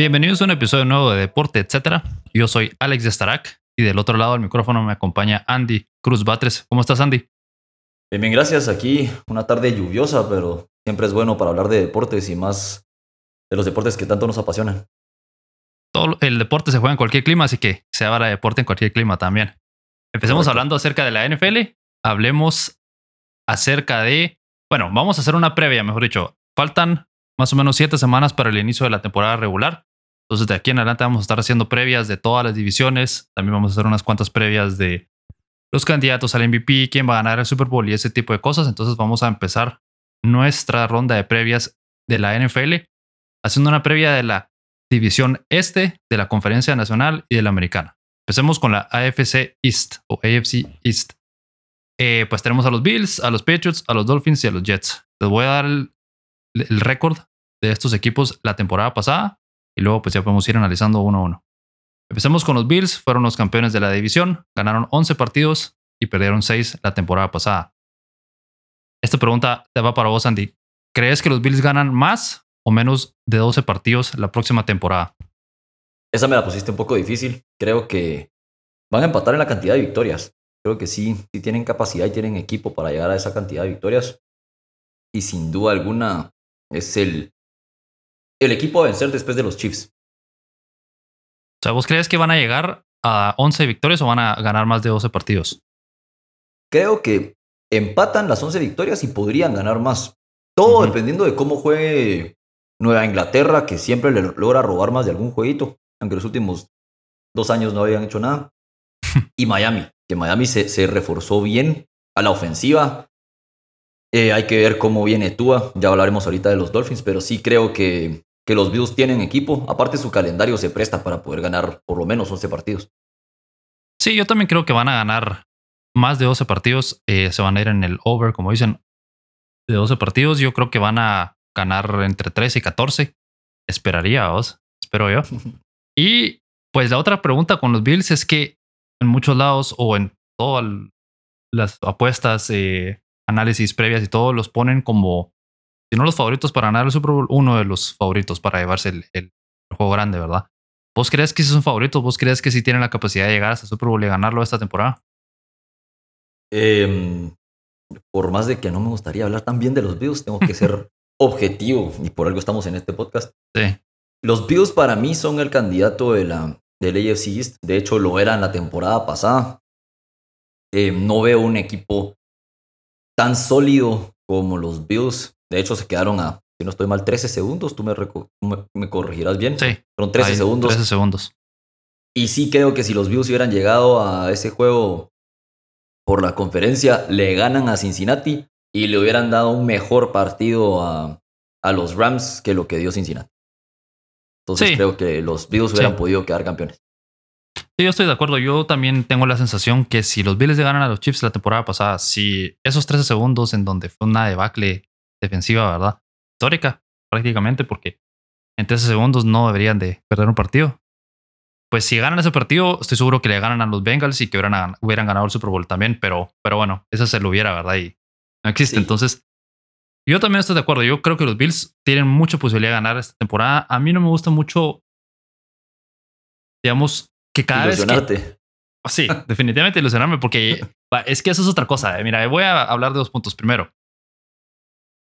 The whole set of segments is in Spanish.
Bienvenidos a un episodio nuevo de Deporte, etcétera. Yo soy Alex de Starac y del otro lado del micrófono me acompaña Andy Cruz Batres. ¿Cómo estás, Andy? Bien, bien, gracias. Aquí una tarde lluviosa, pero siempre es bueno para hablar de deportes y más de los deportes que tanto nos apasionan. Todo el deporte se juega en cualquier clima, así que se habla de deporte en cualquier clima también. Empecemos Correcto. hablando acerca de la NFL. Hablemos acerca de, bueno, vamos a hacer una previa, mejor dicho. Faltan más o menos siete semanas para el inicio de la temporada regular. Entonces, de aquí en adelante vamos a estar haciendo previas de todas las divisiones. También vamos a hacer unas cuantas previas de los candidatos al MVP, quién va a ganar el Super Bowl y ese tipo de cosas. Entonces, vamos a empezar nuestra ronda de previas de la NFL, haciendo una previa de la división este, de la Conferencia Nacional y de la Americana. Empecemos con la AFC East o AFC East. Eh, pues tenemos a los Bills, a los Patriots, a los Dolphins y a los Jets. Les voy a dar el, el récord de estos equipos la temporada pasada y luego pues ya podemos ir analizando uno a uno. Empecemos con los Bills, fueron los campeones de la división, ganaron 11 partidos y perdieron 6 la temporada pasada. Esta pregunta te va para vos, Andy. ¿Crees que los Bills ganan más o menos de 12 partidos la próxima temporada? Esa me la pusiste un poco difícil. Creo que van a empatar en la cantidad de victorias. Creo que sí, sí tienen capacidad y tienen equipo para llegar a esa cantidad de victorias. Y sin duda alguna es el, el equipo a vencer después de los Chiefs. O sea, ¿vos crees que van a llegar a 11 victorias o van a ganar más de 12 partidos? Creo que empatan las 11 victorias y podrían ganar más. Todo dependiendo de cómo juegue Nueva Inglaterra, que siempre le logra robar más de algún jueguito, aunque los últimos dos años no habían hecho nada. y Miami, que Miami se, se reforzó bien a la ofensiva. Eh, hay que ver cómo viene Tua. Ya hablaremos ahorita de los Dolphins, pero sí creo que, que los Bills tienen equipo. Aparte, su calendario se presta para poder ganar por lo menos 11 partidos. Sí, yo también creo que van a ganar más de 12 partidos. Eh, se van a ir en el over, como dicen, de 12 partidos. Yo creo que van a ganar entre 13 y 14. Esperaría, vos. Espero yo. Y pues la otra pregunta con los Bills es que en muchos lados o en todas las apuestas, eh, análisis previas y todo, los ponen como, si no los favoritos para ganar el Super Bowl, uno de los favoritos para llevarse el, el juego grande, ¿verdad? ¿Vos crees que son favoritos? ¿Vos crees que sí tienen la capacidad de llegar hasta el Super Bowl y ganarlo esta temporada? Em, por más de que no me gustaría hablar tan bien de los Bills, tengo que ser objetivo y por algo estamos en este podcast. Sí. Los Bills para mí son el candidato de la, del AFC East. De hecho, lo eran la temporada pasada. Eh, no veo un equipo tan sólido como los Bills. De hecho, se quedaron a, si no estoy mal, 13 segundos. Tú me, me, me corregirás bien. Sí. Fueron 13 Ahí, segundos. 13 segundos. Y sí creo que si los Bills hubieran llegado a ese juego por la conferencia, le ganan a Cincinnati y le hubieran dado un mejor partido a, a los Rams que lo que dio Cincinnati. Entonces Sí. creo que los Bills hubieran Sí. podido quedar campeones. Sí, yo estoy de acuerdo. Yo también tengo la sensación que si los Bills le ganan a los Chiefs la temporada pasada, si esos 13 segundos en donde fue una debacle defensiva, ¿verdad? Histórica, prácticamente, porque en 13 segundos no deberían de perder un partido. Pues si ganan ese partido, estoy seguro que le ganan a los Bengals y que hubieran, hubieran ganado el Super Bowl también, pero, pero bueno, eso se lo hubiera, ¿verdad? Y no existe. Sí. Entonces, yo también estoy de acuerdo. Yo creo que los Bills tienen mucha posibilidad de ganar esta temporada. A mí no me gusta mucho, digamos, que cada vez que, Ilusionarte. Sí, definitivamente ilusionarme porque es que eso es otra cosa. eh. Mira, voy a hablar de dos puntos. Primero,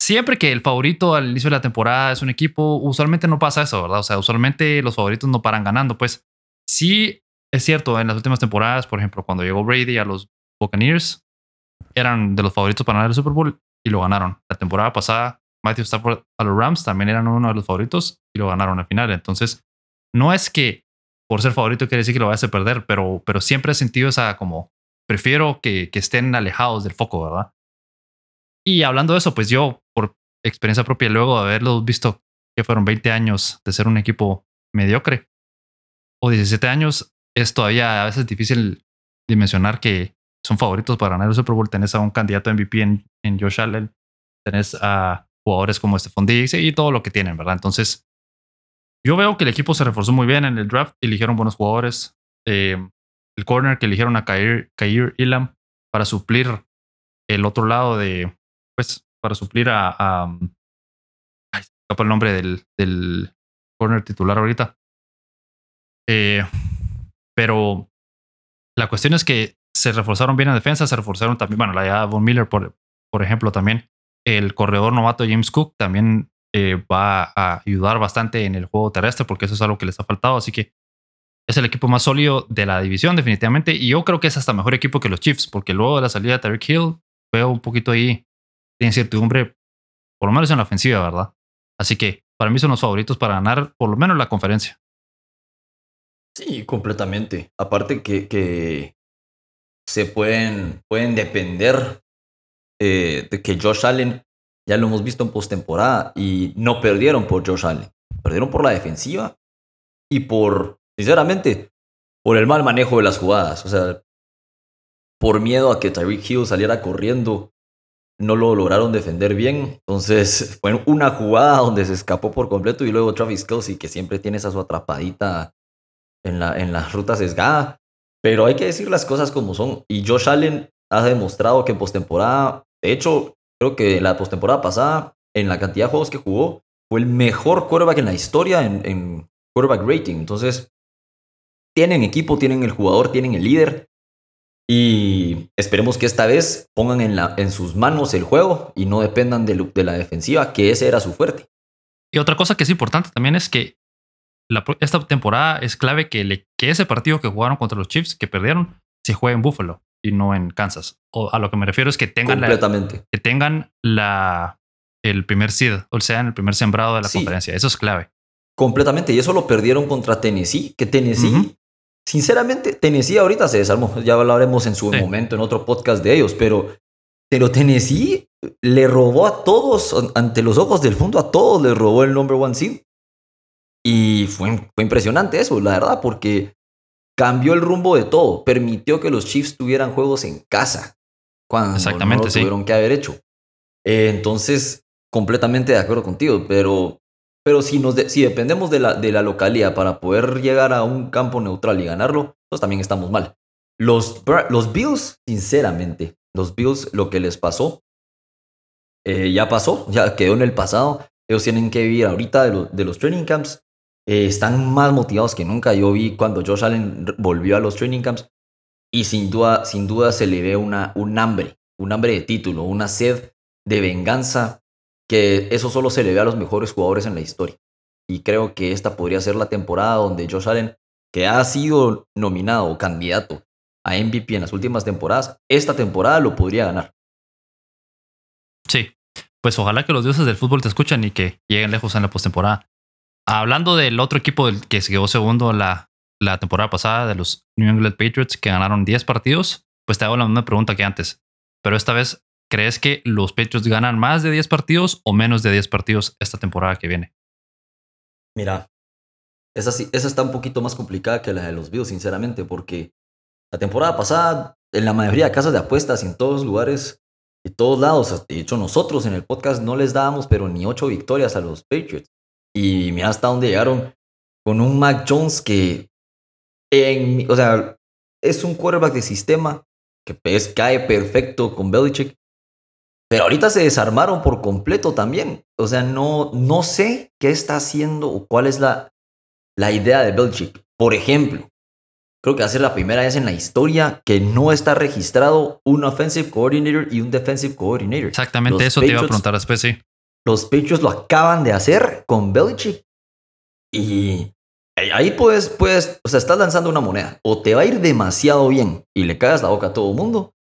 siempre que el favorito al inicio de la temporada es un equipo, usualmente no pasa eso, ¿verdad? O sea, usualmente los favoritos no paran ganando. Pues sí, es cierto, en las últimas temporadas, por ejemplo, cuando llegó Brady a los Buccaneers, eran de los favoritos para ganar el Super Bowl y lo ganaron. La temporada pasada, Matthew Stafford a los Rams también eran uno de los favoritos y lo ganaron al final. Entonces, no es que por ser favorito quiere decir que lo vayas a perder, pero, pero siempre he sentido esa como, prefiero que, que estén alejados del foco, ¿verdad? Y hablando de eso, pues yo, por experiencia propia, luego de haberlos visto que fueron 20 años de ser un equipo mediocre o 17 años, es todavía a veces difícil dimensionar que son favoritos para ganar el Super Bowl. Tenés a un candidato MVP en, en Josh Allen, tenés a jugadores como Stephon Diggs y todo lo que tienen, ¿verdad? Entonces, yo veo que el equipo se reforzó muy bien en el draft, eligieron buenos jugadores. Eh, el corner que eligieron a Kair, Kair Elam para suplir el otro lado de, pues, para suplir a, a ay, se escapa el nombre del, del corner titular ahorita. Eh, pero la cuestión es que se reforzaron bien en defensa, se reforzaron también, bueno, la de Von Miller, por, por ejemplo, también. El corredor novato James Cook también eh, va a ayudar bastante en el juego terrestre porque eso es algo que les ha faltado. Así que es el equipo más sólido de la división, definitivamente. Y yo creo que es hasta mejor equipo que los Chiefs, porque luego de la salida de Tarek Hill, veo un poquito ahí de incertidumbre, por lo menos en la ofensiva, ¿verdad? Así que para mí son los favoritos para ganar por lo menos la conferencia. Sí, completamente. Aparte que, que se pueden, pueden depender eh, de que Josh Allen, ya lo hemos visto en postemporada, y no perdieron por Josh Allen, perdieron por la defensiva y por, sinceramente, por el mal manejo de las jugadas. O sea, por miedo a que Tyreek Hill saliera corriendo, no lo lograron defender bien. Entonces, fue una jugada donde se escapó por completo y luego Travis Kelsey, que siempre tiene esa su atrapadita en la, en la ruta sesgada. Pero hay que decir las cosas como son. Y Josh Allen ha demostrado que en postemporada, de hecho, creo que la postemporada pasada, en la cantidad de juegos que jugó, fue el mejor quarterback en la historia en, en quarterback rating. Entonces, tienen equipo, tienen el jugador, tienen el líder. Y esperemos que esta vez pongan en, la, en sus manos el juego y no dependan de, de la defensiva, que ese era su fuerte. Y otra cosa que es importante también es que esta temporada es clave que, que ese partido que jugaron contra los Chiefs, que perdieron, se juegue en Buffalo y no en Kansas. O a lo que me refiero es que tengan, La, que tengan la, el primer seed, o sea, en el primer sembrado de la conferencia. Eso es clave. Completamente. Y eso lo perdieron contra Tennessee, que Tennessee, sinceramente, Tennessee ahorita se desarmó. Ya hablaremos en su momento en otro podcast de ellos, pero, pero Tennessee le robó a todos, ante los ojos del mundo, a todos les robó el number one seed. Y fue, fue impresionante eso, la verdad, porque cambió el rumbo de todo. Permitió que los Chiefs tuvieran juegos en casa. Cuando Exactamente, no lo tuvieron que haber hecho. Eh, entonces, completamente de acuerdo contigo, pero, pero si, nos si dependemos de la, de la para poder llegar a un campo neutral y ganarlo, pues también estamos mal. Los, los Bills, sinceramente, los Bills, lo que les pasó, eh, ya pasó, ya quedó en el pasado. Ellos tienen que vivir ahorita de, de los training camps eh, están más motivados que nunca. Yo vi cuando Josh Allen volvió a los training camps y sin duda, sin duda se le ve una, un hambre, un hambre de título, una sed de venganza, que eso solo se le ve a los mejores jugadores en la historia. Y creo que esta podría ser la temporada donde Josh Allen, que ha sido nominado candidato a MVP en las últimas temporadas, esta temporada lo podría ganar. Sí, pues ojalá que los dioses del fútbol te escuchen y que lleguen lejos en la postemporada. Hablando del otro equipo que se quedó segundo la, la temporada pasada, de los New England Patriots, que ganaron 10 partidos, pues te hago la misma pregunta que antes. Pero esta vez, ¿crees que los Patriots ganan más de 10 partidos o menos de 10 partidos esta temporada que viene? Mira, esa, esa está un poquito más complicada que la de los Bills, sinceramente, porque la temporada pasada, en la mayoría de casas de apuestas en todos lugares, y todos lados, de hecho nosotros en el podcast no les dábamos, pero ni 8 victorias a los Patriots. Y mira hasta dónde llegaron con un Mac Jones que, o sea, es un quarterback de sistema que cae perfecto con Belichick. Pero ahorita se desarmaron por completo también. O sea, no, no sé qué está haciendo o cuál es la, la idea de Belichick. Por ejemplo, creo que va a ser la primera vez en la historia que no está registrado un offensive coordinator y un defensive coordinator. Exactamente, eso te iba a preguntar después, sí. Los Patriots lo acaban de hacer con Belichick. Y ahí puedes, puedes, o sea, estás lanzando una moneda. O te va a ir demasiado bien y le cagas la boca a todo el mundo.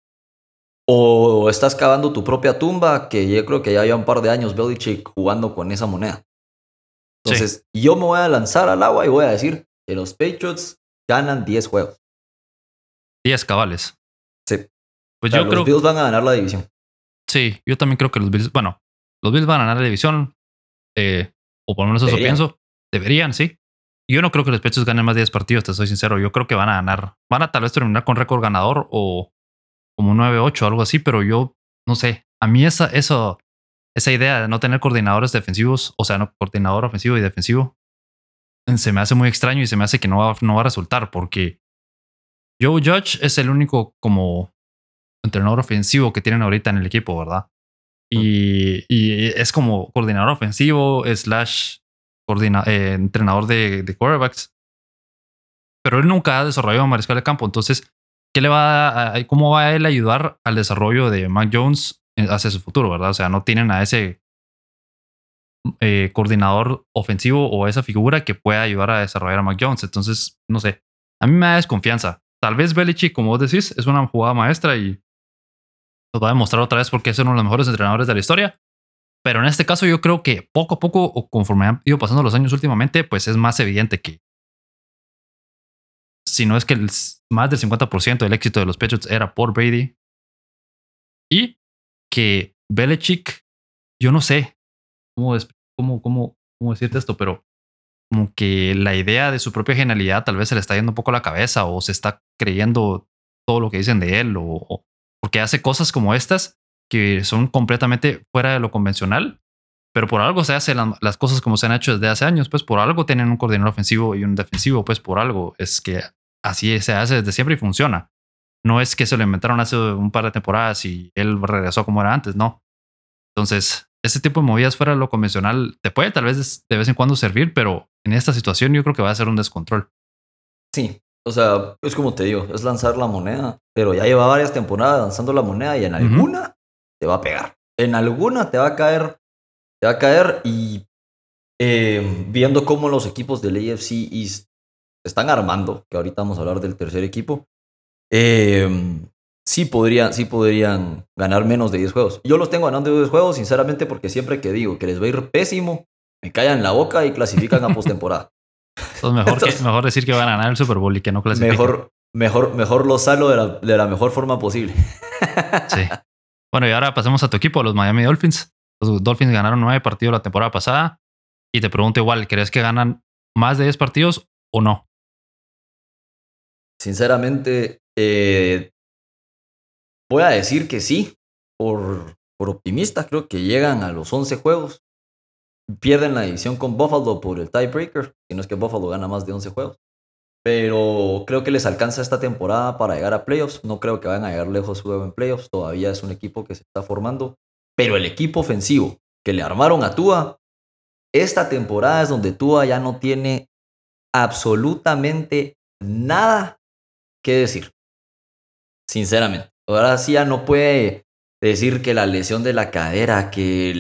O estás cavando tu propia tumba, que yo creo que ya lleva un par de años Belichick jugando con esa moneda. Entonces, yo me voy a lanzar al agua y voy a decir que los Patriots ganan 10 juegos. 10 cabales. Sí. Pues yo los Bills van a ganar la división. Sí, yo también creo que los Bills, bueno, los Bills van a ganar la división, eh, o por lo menos eso pienso. Deberían, sí. Yo no creo que los Pechos ganen más de 10 partidos, te soy sincero. Yo creo que van a ganar. Van a tal vez terminar con récord ganador o como 9-8 o algo así, pero yo no sé. A mí esa, eso, esa idea de no tener coordinadores defensivos, o sea, no coordinador ofensivo y defensivo, se me hace muy extraño y se me hace que no va, no va a resultar porque Joe Judge es el único como entrenador ofensivo que tienen ahorita en el equipo, ¿verdad? Y, es como coordinador ofensivo, slash eh, entrenador de, quarterbacks. pero él nunca ha desarrollado mariscal de campo. Entonces, ¿qué le va a, ¿cómo va a él ayudar al desarrollo de Mac Jones hacia su futuro, verdad? O sea, no tienen a ese eh, coordinador ofensivo o esa figura que pueda ayudar a desarrollar a Mac Jones. Entonces, no sé, a mí me da desconfianza. Tal vez Belichick, como vos decís, es una jugada maestra y nos va a demostrar otra vez por qué es uno de los mejores entrenadores de la historia. Pero en este caso yo creo que poco a poco, conforme han ido pasando los años últimamente, pues es más evidente que si no es que el, más del 50% del éxito de los Patriots era por Brady. Y que Belichick, yo no sé cómo, cómo, cómo, cómo decirte esto, pero como que la idea de su propia genialidad tal vez se le está yendo un poco la cabeza o se está creyendo todo lo que dicen de él o porque hace cosas como estas que son completamente fuera de lo convencional, pero por algo se hacen las cosas como se han hecho desde hace años, pues por algo tienen un coordinador ofensivo y un defensivo, pues por algo es que así se hace desde siempre y funciona. No es que se lo inventaron hace un par de temporadas y él regresó como era antes, no. Entonces, ese tipo de movidas fuera de lo convencional te puede tal vez de vez en cuando servir, pero en esta situación yo creo que va a ser un descontrol. Sí, o sea, es como te digo, es lanzar la moneda, pero ya lleva varias temporadas lanzando la moneda y en alguna te va a pegar. En alguna te va a caer, te va a caer y eh, viendo cómo los equipos del AFC East están armando, que ahorita vamos a hablar del tercer equipo, eh, sí, podrían, sí podrían ganar menos de 10 juegos. Yo los tengo ganando 10 juegos, sinceramente, porque siempre que digo que les va a ir pésimo, me callan la boca y clasifican a postemporada. Entonces mejor, mejor decir que van a ganar el Super Bowl y que no clasifiquen. Mejor, mejor, mejor lo salgo de la, de la mejor forma posible. sí. Bueno, y ahora pasemos a tu equipo, los Miami Dolphins. Los Dolphins ganaron nueve partidos la temporada pasada. Y te pregunto igual, ¿crees que ganan más de 10 partidos o no? Sinceramente, eh, voy a decir que sí. Por, por optimista, creo que llegan a los 11 juegos. Pierden la división con Buffalo por el tiebreaker. Si no es que Buffalo gana más de 11 juegos. Pero creo que les alcanza esta temporada para llegar a playoffs. No creo que vayan a llegar lejos juego en playoffs. Todavía es un equipo que se está formando. Pero el equipo ofensivo que le armaron a Tua, esta temporada es donde Tua ya no tiene absolutamente nada que decir. Sinceramente. Ahora sí ya no puede decir que la lesión de la cadera, que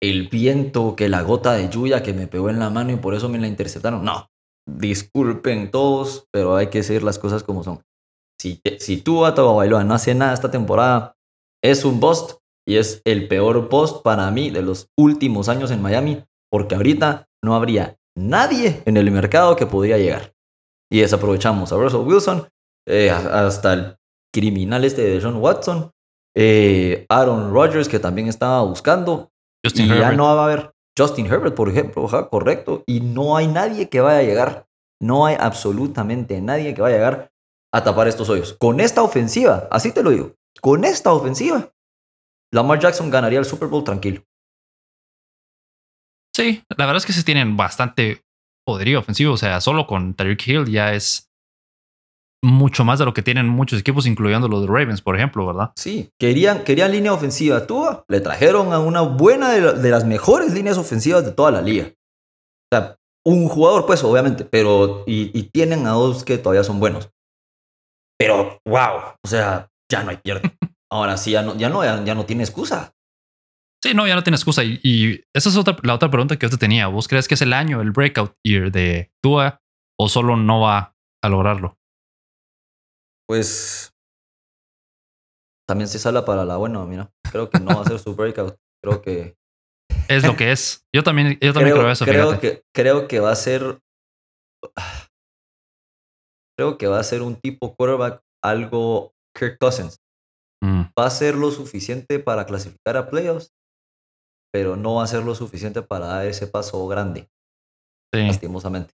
el, viento, que la gota de lluvia que me pegó en la mano y por eso me la interceptaron. No, disculpen todos, pero hay que decir las cosas como son. Si, si tú a Bailoa no hace nada esta temporada, es un bust y es el peor post para mí de los últimos años en Miami, porque ahorita no habría nadie en el mercado que podría llegar. Y desaprovechamos a Russell Wilson, eh, hasta el criminal este de John Watson, eh, Aaron Rodgers que también estaba buscando, y ya no va a haber Justin Herbert, por ejemplo, correcto, y no hay nadie que vaya a llegar, no hay absolutamente nadie que vaya a llegar a tapar estos hoyos. Con esta ofensiva, así te lo digo, con esta ofensiva, Lamar Jackson ganaría el Super Bowl tranquilo. Sí, la verdad es que se tienen bastante poderío ofensivo, o sea, solo con Tyreek Hill ya es mucho más de lo que tienen muchos equipos, incluyendo los de Ravens, por ejemplo, ¿verdad? Sí, querían, querían línea ofensiva. Tú le trajeron a una buena de, las mejores líneas ofensivas de toda la liga. O sea, un jugador, pues, obviamente, pero. Y, tienen a dos que todavía son buenos. Pero, wow, o sea, ya no hay pierde. Ahora sí, ya no, ya no, ya, no tiene excusa. Sí, no, ya no tiene excusa. Y, esa es otra, la otra pregunta que yo te tenía. ¿Vos crees que es el año, el breakout year de Tua o solo no va a lograrlo? Pues también se sala para la buena, mira. Creo que no va a ser su breakout. Creo que. Es lo que es. Yo también, yo también creo, eso. Creo que, creo que va a ser. Creo que va a ser un tipo quarterback algo Kirk Cousins. Mm. Va a ser lo suficiente para clasificar a playoffs, pero no va a ser lo suficiente para dar ese paso grande. Sí. Lastimosamente.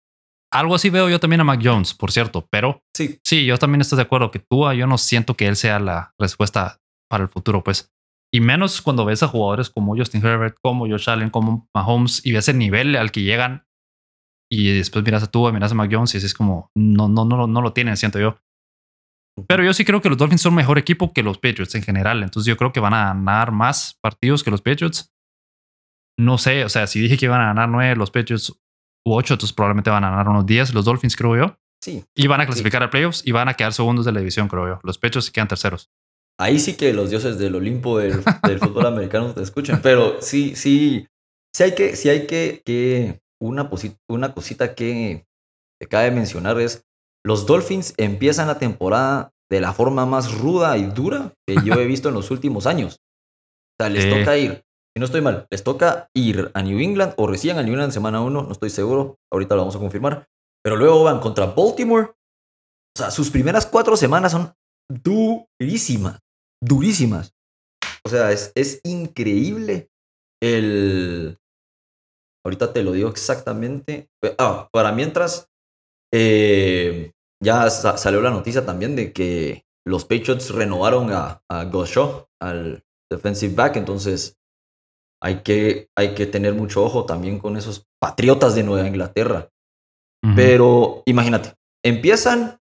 Algo así veo yo también a Mac Jones, por cierto, pero sí, sí, yo también estoy de acuerdo que tú, yo no siento que él sea la respuesta para el futuro, pues. Y menos cuando ves a jugadores como Justin Herbert, como Josh Allen, como Mahomes y ves el nivel al que llegan y después miras a tú, miras a Mac Jones y es como, no, no, no, no lo tienen, siento yo. Pero yo sí creo que los Dolphins son mejor equipo que los Patriots en general. Entonces yo creo que van a ganar más partidos que los Patriots. No sé, o sea, si dije que iban a ganar nueve los Patriots u 8, entonces probablemente van a ganar unos 10 los Dolphins, creo yo. Sí. Y van a clasificar a playoffs y van a quedar segundos de la división, creo yo. Los pechos se quedan terceros. Ahí sí que los dioses del Olimpo del, del fútbol americano te escuchan. Pero sí, sí, sí hay que, sí hay que, que una, una cosita que te cabe mencionar es los Dolphins empiezan la temporada de la forma más ruda y dura que yo he visto en los últimos años. O sea, les toca ir, si no estoy mal, les toca ir a New England o recién a New England semana 1, no estoy seguro, ahorita lo vamos a confirmar. Pero luego van contra Baltimore. O sea, sus primeras cuatro semanas son durísimas, durísimas. O sea, es, es increíble el... Ahorita te lo digo exactamente. Ah, para mientras, eh, ya sa- salió la noticia también de que los Patriots renovaron a, a Gus Shaw, al defensive back, entonces hay que, hay que tener mucho ojo también con esos patriotas de Nueva Inglaterra. Pero imagínate, empiezan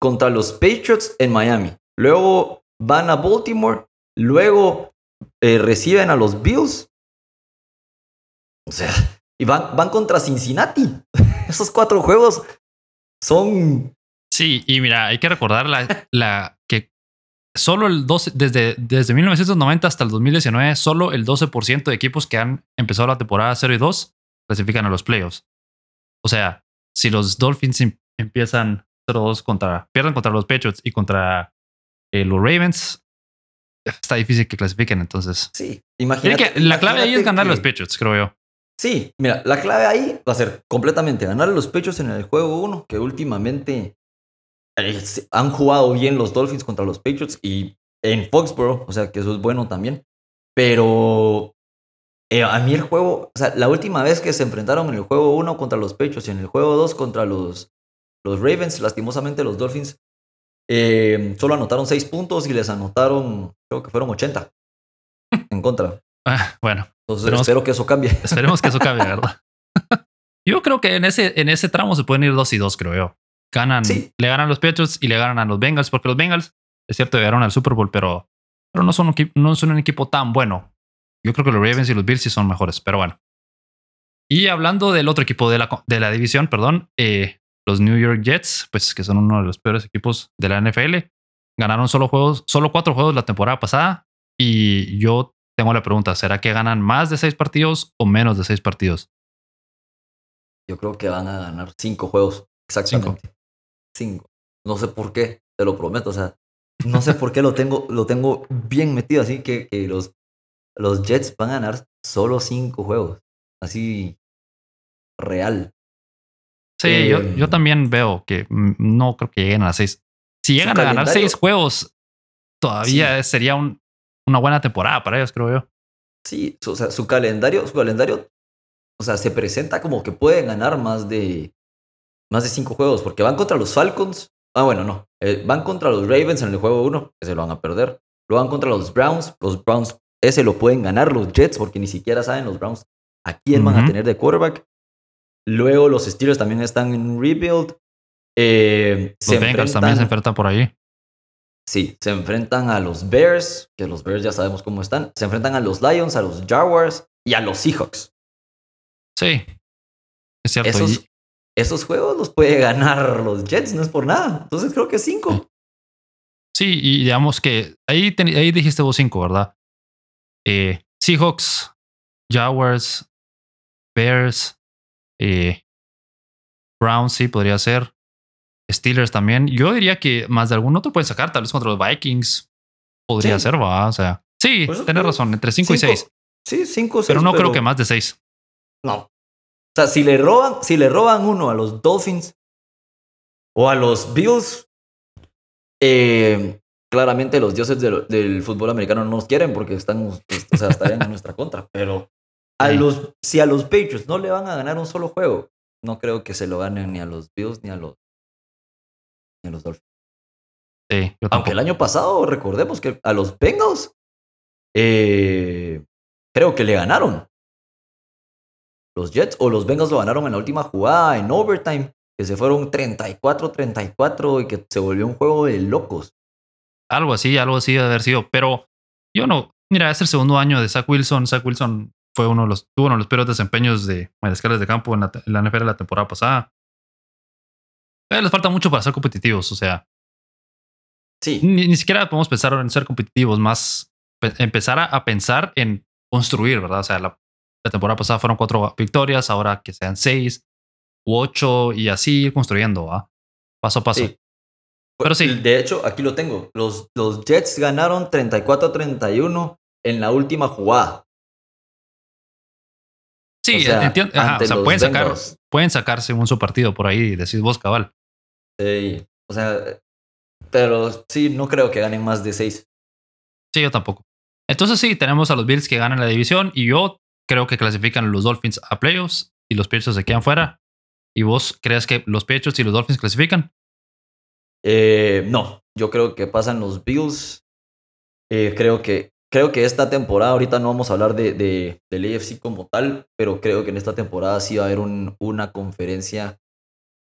contra los Patriots en Miami, luego van a Baltimore, luego eh, reciben a los Bills. O sea, y van, van contra Cincinnati. Esos cuatro juegos son... Sí, y mira, hay que recordar la, la que solo el 12, desde, desde 1990 hasta el 2019, solo el 12% de equipos que han empezado la temporada 0 y 2 clasifican a los playoffs. O sea, si los Dolphins em- empiezan 0-2 contra, pierden contra los Patriots y contra eh, los Ravens, está difícil que clasifiquen. Entonces, Sí, imagínate. que- la clave ahí es ganar a los que- Patriots, creo yo. Sí, mira, la clave ahí va a ser completamente ganar los pechos en el juego 1, que últimamente se- han jugado bien los Dolphins contra los Patriots y en Foxborough, o sea que eso es bueno también. Pero eh, a mí el juego, o sea, la última vez que se enfrentaron en el juego 1 contra los Patriots y en el juego 2 contra los, los Ravens, lastimosamente los Dolphins eh, solo anotaron 6 puntos y les anotaron, creo que fueron 80 en contra. Ah, bueno, Entonces espero que eso cambie. Esperemos que eso cambie, ¿verdad? Yo creo que en ese, en ese tramo se pueden ir dos y dos, creo yo. Ganan, Sí. le ganan los Patriots y le ganan a los Bengals, porque los Bengals, es cierto, llegaron al Super Bowl, pero, pero no, son un, no son un equipo tan bueno. Yo creo que los Ravens y los Bills sí son mejores, pero bueno. Y hablando del otro equipo de la, de la división, perdón, eh, los New York Jets, pues que son uno de los peores equipos de la NFL, ganaron solo juegos, solo cuatro juegos la temporada pasada. Y yo tengo la pregunta: ¿será que ganan más de seis partidos o menos de seis partidos? Yo creo que van a ganar cinco juegos. Exactamente. Cinco. No sé por qué, te lo prometo. O sea, no sé por qué lo tengo, lo tengo bien metido. Así que, que los, los Jets van a ganar solo cinco juegos. Así real. Sí, yo, Eh, yo también veo que no creo que lleguen a las seis. Si llegan a ganar calendario- seis juegos, todavía sería un- una buena temporada para ellos, creo yo. Sí, o sea, su calendario, su calendario, o sea, se presenta como que pueden ganar más de más de cinco juegos, porque van contra los Falcons. Ah, bueno, no. eh, van contra los Ravens en el juego 1, que se lo van a perder. Luego van contra los Browns. Los Browns, ese lo pueden ganar los Jets, porque ni siquiera saben los Browns a quién van a tener de quarterback. Luego los Steelers también están en rebuild. Eh, Los se Bengals también se enfrentan por ahí. Sí, se enfrentan a los Bears, que los Bears ya sabemos cómo están. Se enfrentan a los Lions, a los Jaguars y a los Seahawks. Sí, es cierto. Esos, esos juegos los puede ganar los Jets, no es por nada. Entonces creo que cinco. sí, y digamos que ahí, ten- ahí dijiste vos cinco, ¿verdad? Eh, Seahawks, Jaguars, Bears, eh, Browns, sí, podría ser. Steelers también. Yo diría que más de algún otro pueden sacar, tal vez contra los Vikings. Podría Sí. ser, va. O sea, sí, tenés razón, entre cinco y seis. Sí, cinco, seis. Pero no creo que más de seis. No. O sea, si le roban, si le roban uno a los Dolphins o a los Bills, eh, claramente los dioses del, del fútbol americano no nos quieren porque están, o sea, estarían en nuestra contra. Pero a Sí. los, si a los Patriots no le van a ganar un solo juego, no creo que se lo ganen ni a los Bills ni a los, ni a los Dolphins. Sí, yo Aunque el año pasado, recordemos que a los Bengals, eh, creo que le ganaron. Los Jets o los Bengals lo ganaron en la última jugada, en overtime, que se fueron 34-34 y que se volvió un juego de locos. Algo así, algo así debe haber sido. Pero yo no. Mira, es el segundo año de Zach Wilson. Zach Wilson fue uno de los, tuvo uno de los peores desempeños de mariscales de campo en la, en la NFL la temporada pasada. Eh, les falta mucho para ser competitivos, o sea. Sí. Ni, ni siquiera podemos pensar en ser competitivos, más empezar a, a, pensar en construir, ¿verdad? O sea, la, la, temporada pasada fueron cuatro victorias, ahora que sean seis u ocho y así ir construyendo, ¿va? Paso a paso. Sí. Pero sí. De hecho, aquí lo tengo. Los, los Jets ganaron 34-31 en la última jugada. Sí, o sea, entiendo. Ajá, o sea pueden, sacar, pueden sacarse un su partido por ahí, decís vos, cabal. Sí, o sea, pero sí, no creo que ganen más de seis. Sí, yo tampoco. Entonces sí, tenemos a los Bills que ganan la división y yo creo que clasifican los Dolphins a playoffs y los Patriots se quedan fuera. ¿Y vos crees que los Patriots y los Dolphins clasifican? Eh, no, yo creo que pasan los Bills. Eh, creo que creo que esta temporada, ahorita no vamos a hablar de, de, del AFC como tal, pero creo que en esta temporada sí va a haber un, una conferencia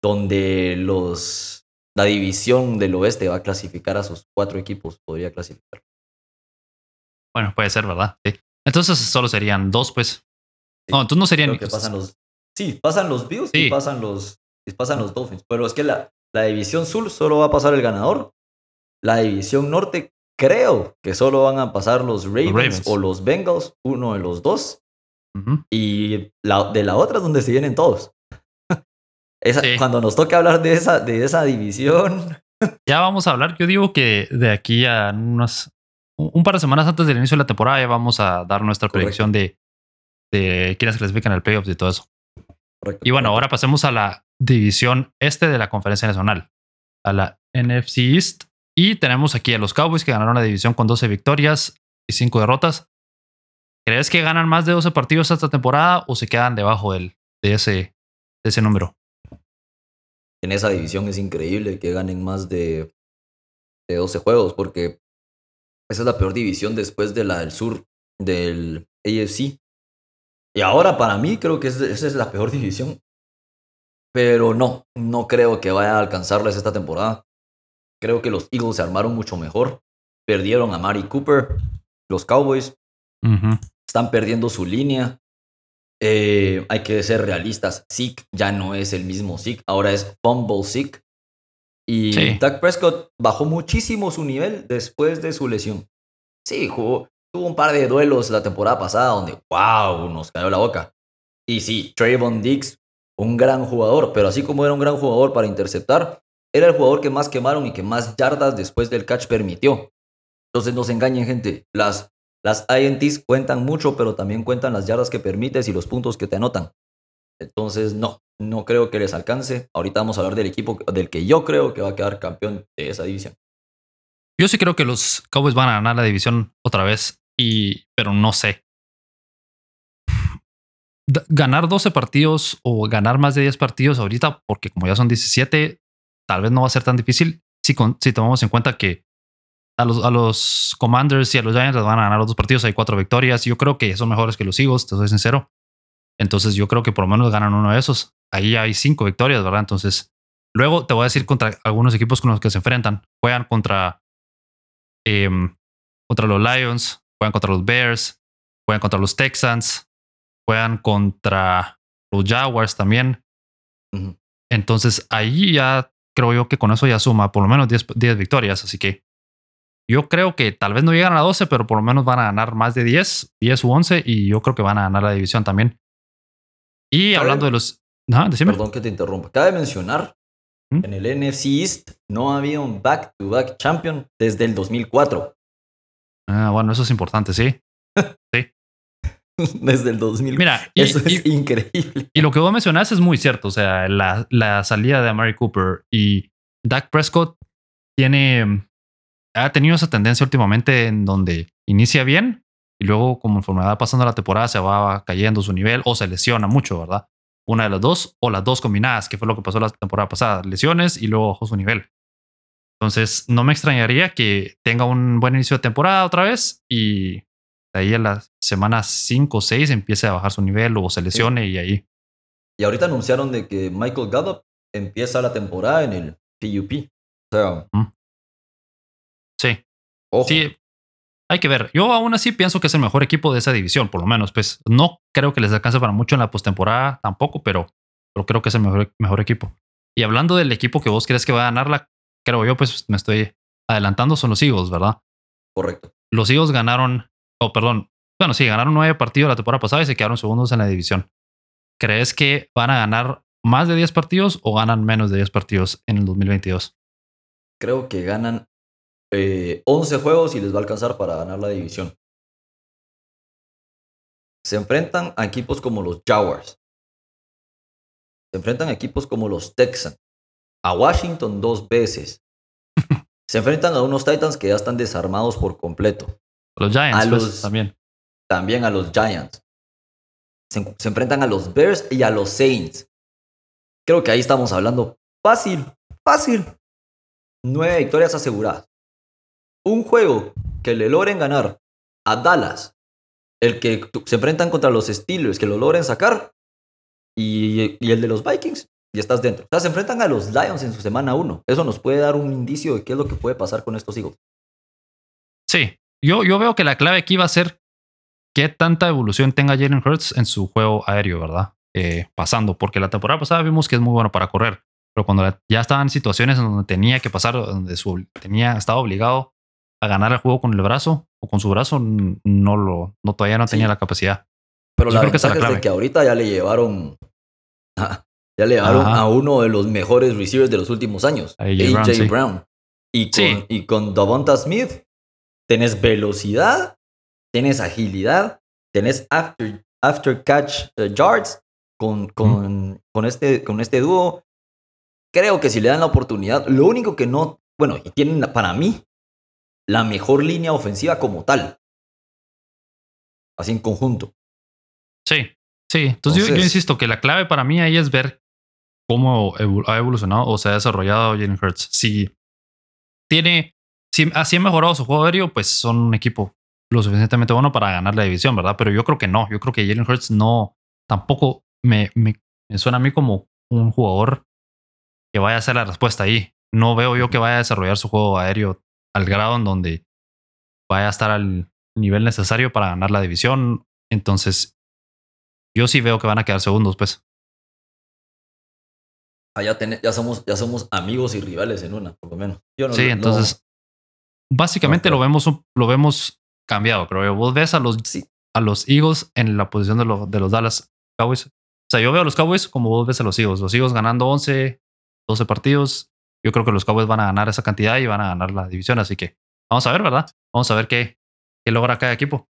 donde los, la división del oeste va a clasificar a sus cuatro equipos, podría clasificar. Bueno, puede ser, ¿verdad? Sí. Entonces solo serían dos, pues. No, entonces no serían... Que pasan los, sí, pasan los Bills sí. y pasan los, y pasan los Dolphins, pero es que la, la división sur solo va a pasar el ganador. La división norte creo que solo van a pasar los Ravens, Ravens. o los Bengals, uno de los dos. Uh -huh. Y la, de la otra es donde se vienen todos. esa, sí. Cuando nos toque hablar de esa, de esa división. ya vamos a hablar. Yo digo que de aquí a unas, un par de semanas antes del inicio de la temporada ya vamos a dar nuestra Correcto. predicción de, de quiénes clasifican al playoffs y todo eso. Correcto. Y bueno, ahora pasemos a la división este de la conferencia nacional, a la NFC East. Y tenemos aquí a los Cowboys que ganaron la división con 12 victorias y 5 derrotas. ¿Crees que ganan más de 12 partidos esta temporada o se quedan debajo del, de, ese, de ese número? En esa división es increíble que ganen más de, de 12 juegos porque esa es la peor división después de la del sur del AFC. Y ahora para mí creo que esa es la peor división. Pero no, no creo que vaya a alcanzarles esta temporada. Creo que los Eagles se armaron mucho mejor. Perdieron a Mari Cooper. Los Cowboys uh -huh. están perdiendo su línea. Eh, hay que ser realistas. Zeke ya no es el mismo Zeke. Ahora es Fumble Zeke. Y sí. Dak Prescott bajó muchísimo su nivel después de su lesión. Sí, jugó, tuvo un par de duelos la temporada pasada donde, wow, nos cayó la boca. Y sí, Trayvon Diggs, un gran jugador, pero así como era un gran jugador para interceptar, era el jugador que más quemaron y que más yardas después del catch permitió. Entonces no se engañen, gente. Las, las INTs cuentan mucho, pero también cuentan las yardas que permites y los puntos que te anotan. Entonces, no, no creo que les alcance. Ahorita vamos a hablar del equipo del que yo creo que va a quedar campeón de esa división. Yo sí creo que los Cowboys van a ganar la división otra vez, y, pero no sé. Ganar 12 partidos o ganar más de 10 partidos ahorita, porque como ya son 17, tal vez no va a ser tan difícil si, con, si tomamos en cuenta que a los, a los Commanders y a los Giants les van a ganar los dos partidos. Hay cuatro victorias. Yo creo que son mejores que los Eagles, te soy sincero. Entonces yo creo que por lo menos ganan uno de esos. Ahí hay cinco victorias, ¿verdad? Entonces, luego te voy a decir contra algunos equipos con los que se enfrentan. Juegan contra, eh, contra los Lions, juegan contra los Bears, juegan contra los Texans, juegan contra los Jaguars también. Uh -huh. Entonces ahí ya creo yo que con eso ya suma por lo menos 10, 10 victorias. Así que yo creo que tal vez no llegan a 12, pero por lo menos van a ganar más de 10, 10 u 11 y yo creo que van a ganar la división también. Y hablando de los... Perdón que te interrumpa. Cabe mencionar, ¿Mm? en el NFC East no había un back-to-back -back champion desde el 2004. Ah, bueno, eso es importante, sí. sí. Desde el 2000. Mira, y, eso es y, increíble. Y lo que vos mencionaste es muy cierto. O sea, la, la salida de Amari Cooper y Dak Prescott tiene ha tenido esa tendencia últimamente en donde inicia bien y luego conforme va pasando la temporada se va cayendo su nivel o se lesiona mucho, ¿verdad? Una de las dos o las dos combinadas, que fue lo que pasó la temporada pasada, lesiones y luego bajó su nivel. Entonces, no me extrañaría que tenga un buen inicio de temporada otra vez y de ahí a las semanas 5 o 6 empiece a bajar su nivel o se lesione sí. y ahí. Y ahorita anunciaron de que Michael Gallup empieza la temporada en el PUP. O sea, ¿Mm? Sí. Ojo. Sí. Hay que ver. Yo aún así pienso que es el mejor equipo de esa división, por lo menos. Pues no creo que les alcance para mucho en la postemporada tampoco, pero, pero creo que es el mejor, mejor equipo. Y hablando del equipo que vos crees que va a ganarla, creo yo, pues me estoy adelantando, son los Eagles, ¿verdad? Correcto. Los Eagles ganaron, oh, perdón, bueno, sí, ganaron nueve partidos la temporada pasada y se quedaron segundos en la división. ¿Crees que van a ganar más de 10 partidos o ganan menos de 10 partidos en el 2022? Creo que ganan eh, 11 juegos y les va a alcanzar para ganar la división. Se enfrentan a equipos como los Jaguars. Se enfrentan a equipos como los Texans. A Washington dos veces. Se enfrentan a unos Titans que ya están desarmados por completo. Los Giants pues, también. También a los Giants. Se, se, enfrentan a los Bears y a los Saints. Creo que ahí estamos hablando fácil, fácil. Nueve victorias aseguradas. Un juego que le logren ganar a Dallas, el que se enfrentan contra los Steelers, que lo logren sacar, y, y el de los Vikings, y estás dentro. O sea, se enfrentan a los Lions en su semana 1. Eso nos puede dar un indicio de qué es lo que puede pasar con estos Eagles. Sí, yo, yo veo que la clave aquí va a ser qué tanta evolución tenga Jalen Hurts en su juego aéreo, ¿verdad? Eh, pasando, porque la temporada pasada vimos que es muy bueno para correr, pero cuando ya estaba en situaciones en donde tenía que pasar, donde su, tenía, estaba obligado a ganar el juego con el brazo o con su brazo, no lo, no, todavía no tenía la capacidad. Pero la creo que es, la clave. de que ahorita ya le llevaron, ya le llevaron a uno de los mejores receivers de los últimos años, AJ, Brown. Y con, y con Davonta Smith tenés velocidad, tenés agilidad, tenés after, after catch uh, yards con, con, con, este, con este dúo. Creo que si le dan la oportunidad, lo único que no, bueno, y tienen para mí la mejor línea ofensiva como tal. Así en conjunto. Sí, sí. Entonces, yo, insisto que la clave para mí ahí es ver cómo ha evolucionado o se ha desarrollado Jalen Hurts. Si tiene, si así ha mejorado su juego aéreo, pues son un equipo lo suficientemente bueno para ganar la división, ¿verdad? Pero yo creo que no. Yo creo que Jalen Hurts no, tampoco me, me, suena a mí como un jugador que vaya a ser la respuesta ahí. No veo yo que vaya a desarrollar su juego aéreo al grado en donde vaya a estar al nivel necesario para ganar la división. Entonces, yo sí veo que van a quedar segundos, pues. Ah, ya, ya, somos, ya somos amigos y rivales en una, por lo menos. sí, entonces, básicamente lo, vemos, lo vemos cambiado, creo yo. Vos ves a los, a los Eagles en la posición de, de los Dallas Cowboys. O sea, yo veo a los Cowboys como vos ves a los Eagles. Los Eagles ganando 11, 12 partidos. Yo creo que los Cowboys van a ganar esa cantidad y van a ganar la división. Así que vamos a ver, ¿verdad? Vamos a ver qué, qué logra cada equipo.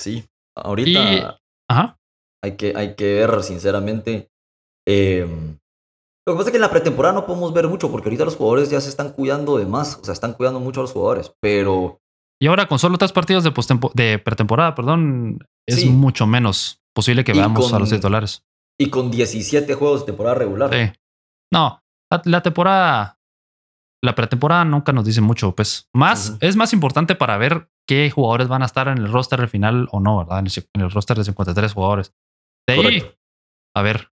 Sí, ahorita ajá. Hay, que, hay que ver, sinceramente. Em, lo que pasa es que en la pretemporada no podemos ver mucho porque ahorita los jugadores ya se están cuidando de más. O sea, están cuidando mucho a los jugadores. Pero y ahora con solo tres partidos de, de pretemporada, perdón, es mucho menos posible que veamos a los titulares. Y con 17 juegos de temporada regular. Sí. No, la, temporada, la pretemporada nunca nos dice mucho, pues. Más, es más importante para ver qué jugadores van a estar en el roster final o no, ¿verdad? En el, roster de 53 jugadores. De ahí, a ver.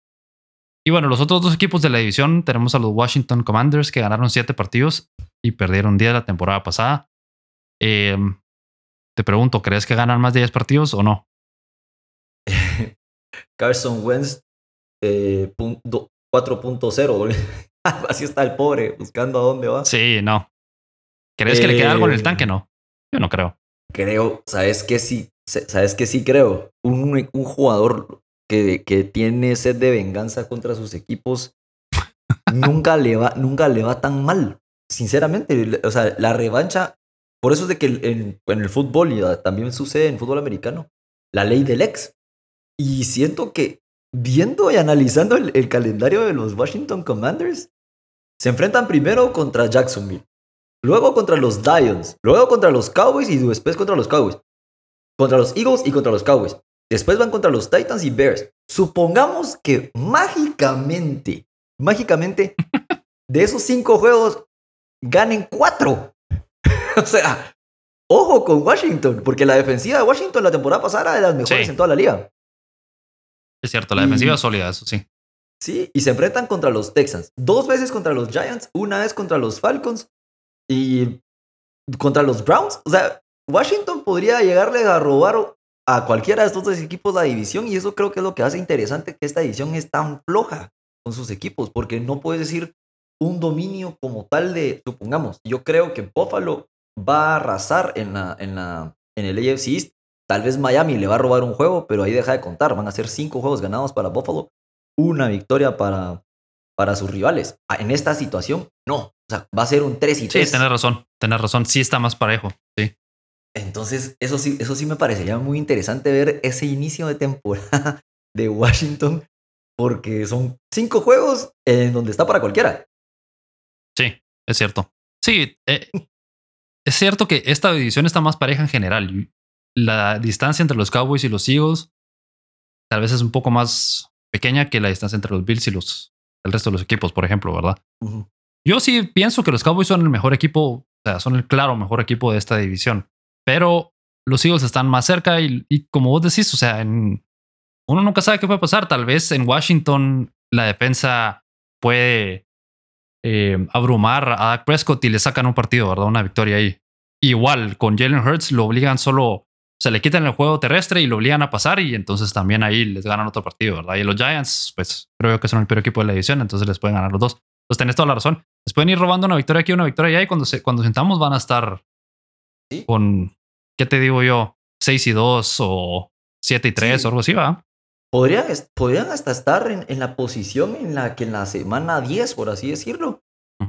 Y bueno, los otros dos equipos de la división tenemos a los Washington Commanders que ganaron siete partidos y perdieron 10 la temporada pasada. Eh, te pregunto, ¿crees que ganan más de 10 partidos o no? Carson Wentz eh, 4.0. Así está el pobre, buscando a dónde va. Sí, no. ¿Crees que le queda algo en el tanque? No. Yo no creo. Creo, ¿sabes qué sí? ¿Sabes qué sí creo? Un, un jugador que, que, tiene sed de venganza contra sus equipos nunca, le va, nunca le va tan mal. Sinceramente, o sea, la revancha por eso es de que en, el fútbol, y también sucede en el fútbol americano, la ley del ex. Y siento que viendo y analizando el, calendario de los Washington Commanders, se enfrentan primero contra Jacksonville, luego contra los Lions, luego contra los Cowboys y después contra los Cowboys, contra los Eagles y contra los Cowboys. Después van contra los Titans y Bears. Supongamos que mágicamente, mágicamente, de esos cinco juegos, ganen cuatro. o sea, ojo con Washington, porque la defensiva de Washington la temporada pasada era de las mejores en toda la liga. Es cierto, la defensiva es sólida, eso sí. Sí, y se enfrentan contra los Texans. Dos veces contra los Giants, una vez contra los Falcons y contra los Browns. O sea, Washington podría llegarle a robar a cualquiera de estos dos equipos la división y eso creo que es lo que hace interesante que esta división es tan floja con sus equipos, porque no puedes decir, un dominio como tal de, supongamos, yo creo que Buffalo va a arrasar en, la, en, la, en el AFC East. Tal vez Miami le va a robar un juego, pero ahí deja de contar. Van a ser cinco juegos ganados para Buffalo, una victoria para, para sus rivales. Ah, en esta situación, no. O sea, va a ser un 3 y 3. Sí, tenés razón, tenés razón. Sí está más parejo, sí. Entonces, eso sí, eso sí me parecería muy interesante ver ese inicio de temporada de Washington, porque son cinco juegos en donde está para cualquiera. Sí, es cierto. Sí, eh, es cierto que esta división está más pareja en general. La distancia entre los Cowboys y los Eagles tal vez es un poco más pequeña que la distancia entre los Bills y los, el resto de los equipos, por ejemplo, ¿verdad? Yo sí pienso que los Cowboys son el mejor equipo, o sea, son el claro mejor equipo de esta división, pero los Eagles están más cerca y, como vos decís, o sea, en, uno nunca sabe qué puede pasar. Tal vez en Washington la defensa puede eh, abrumar a Dak Prescott y le sacan un partido, ¿verdad? Una victoria ahí. Igual, con Jalen Hurts lo obligan solo, se le quitan el juego terrestre y lo obligan a pasar y entonces también ahí les ganan otro partido, ¿verdad? Y los Giants, pues creo que son el peor equipo de la división, entonces les pueden ganar los dos. Entonces tenés toda la razón. Les pueden ir robando una victoria aquí, una victoria allá y cuando, se, cuando sentamos van a estar con, ¿qué te digo yo? 6 y 2 o 7 y 3 o algo así, ¿va? Podrían, podrían hasta estar en, en, la posición en la que en la semana 10, por así decirlo,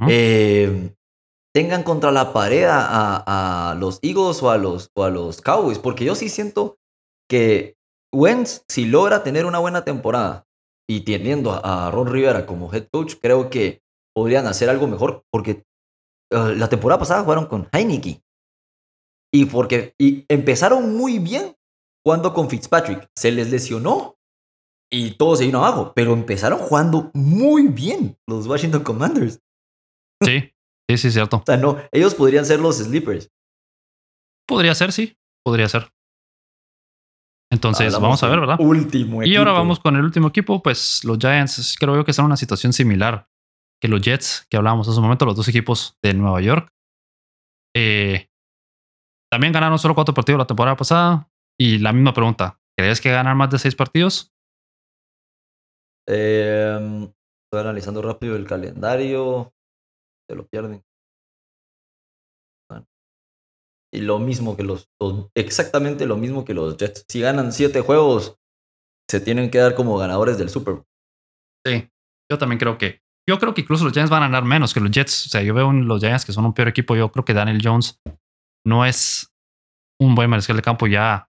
eh, tengan contra la pared a, los Eagles o a los, o a los Cowboys, porque yo sí siento que Wentz, si logra tener una buena temporada y teniendo a, Ron Rivera como head coach, creo que podrían hacer algo mejor, porque eh, la temporada pasada jugaron con Heineke. Y porque y empezaron muy bien jugando con Fitzpatrick, se les lesionó y todo se vino abajo, pero empezaron jugando muy bien los Washington Commanders. Sí, sí, sí, cierto. O sea, no, ellos podrían ser los sleepers. Podría ser, sí, podría ser. Entonces, vamos a ver, ¿verdad? Último Y ahora vamos con el último equipo, pues los Giants, creo yo que están en una situación similar que los Jets, que hablábamos hace un momento, los dos equipos de Nueva York. Eh, también ganaron solo cuatro partidos la temporada pasada. Y la misma pregunta, ¿crees que ganan más de seis partidos? Em, estoy analizando rápido el calendario. Lo pierden. Y lo mismo que los, exactamente lo mismo que los Jets. Si ganan siete juegos, se tienen que dar como ganadores del Super Bowl. Sí, yo también creo que. Yo creo que incluso los Giants van a ganar menos que los Jets. O sea, yo veo los Giants que son un peor equipo. Yo creo que Daniel Jones no es un buen mariscal de campo ya.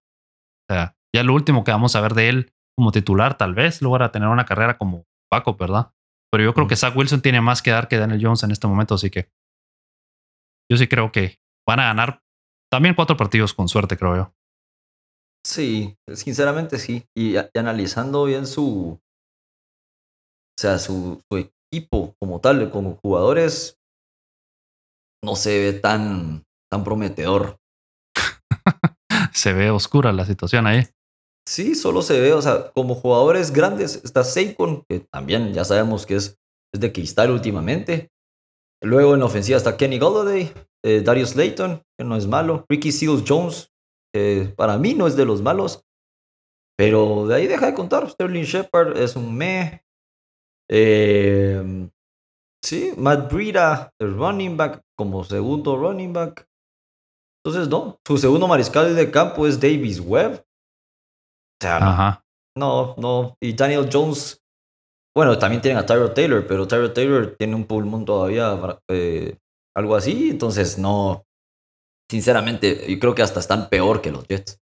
O sea, ya lo último que vamos a ver de él como titular, tal vez logra tener una carrera como Paco, ¿verdad? Pero yo creo que Zach Wilson tiene más que dar que Daniel Jones en este momento, así que yo sí creo que van a ganar también cuatro partidos con suerte, creo yo. Sí, sinceramente sí. Y, analizando bien su, o sea, su, su, equipo como tal, como jugadores, no se ve tan, tan prometedor. se ve oscura la situación ahí. Sí, solo se ve, o sea, como jugadores grandes está Saquon, que también ya sabemos que es, es de cristal últimamente. Luego en la ofensiva está Kenny Golladay, eh, Darius Layton, que no es malo. Ricky Seals Jones, que para mí no es de los malos. Pero de ahí deja de contar. Sterling Shepard es un me. Em, sí, Matt Breida, el running back, como segundo running back. Entonces, no. Su segundo mariscal de campo es Davis Webb. O sea, no, no. Y Daniel Jones, bueno, también tienen a Tyro Taylor, pero Tyro Taylor tiene un pulmón todavía, eh, algo así. Entonces, no. Sinceramente, yo creo que hasta están peor que los Jets.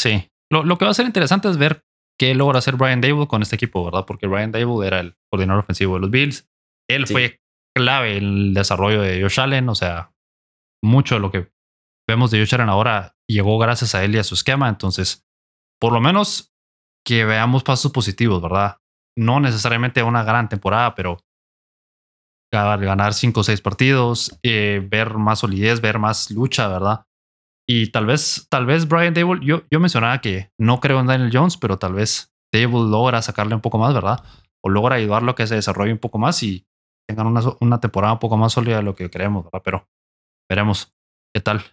Sí. Lo, lo que va a ser interesante es ver qué logra hacer Brian Dable con este equipo, ¿verdad? Porque Brian Dable era el coordinador ofensivo de los Bills. Él fue clave en el desarrollo de Josh Allen. O sea, mucho de lo que vemos de Josh Allen ahora llegó gracias a él y a su esquema. Entonces, por lo menos que veamos pasos positivos, ¿verdad? No necesariamente una gran temporada, pero ganar cinco o seis partidos, eh, ver más solidez, ver más lucha, ¿verdad? Y tal vez, tal vez Brian Dable, yo, yo mencionaba que no creo en Daniel Jones, pero tal vez Dable logra sacarle un poco más, ¿verdad? O logra ayudarlo a que se desarrolle un poco más y tengan una, una temporada un poco más sólida de lo que creemos, ¿verdad? Pero veremos qué tal.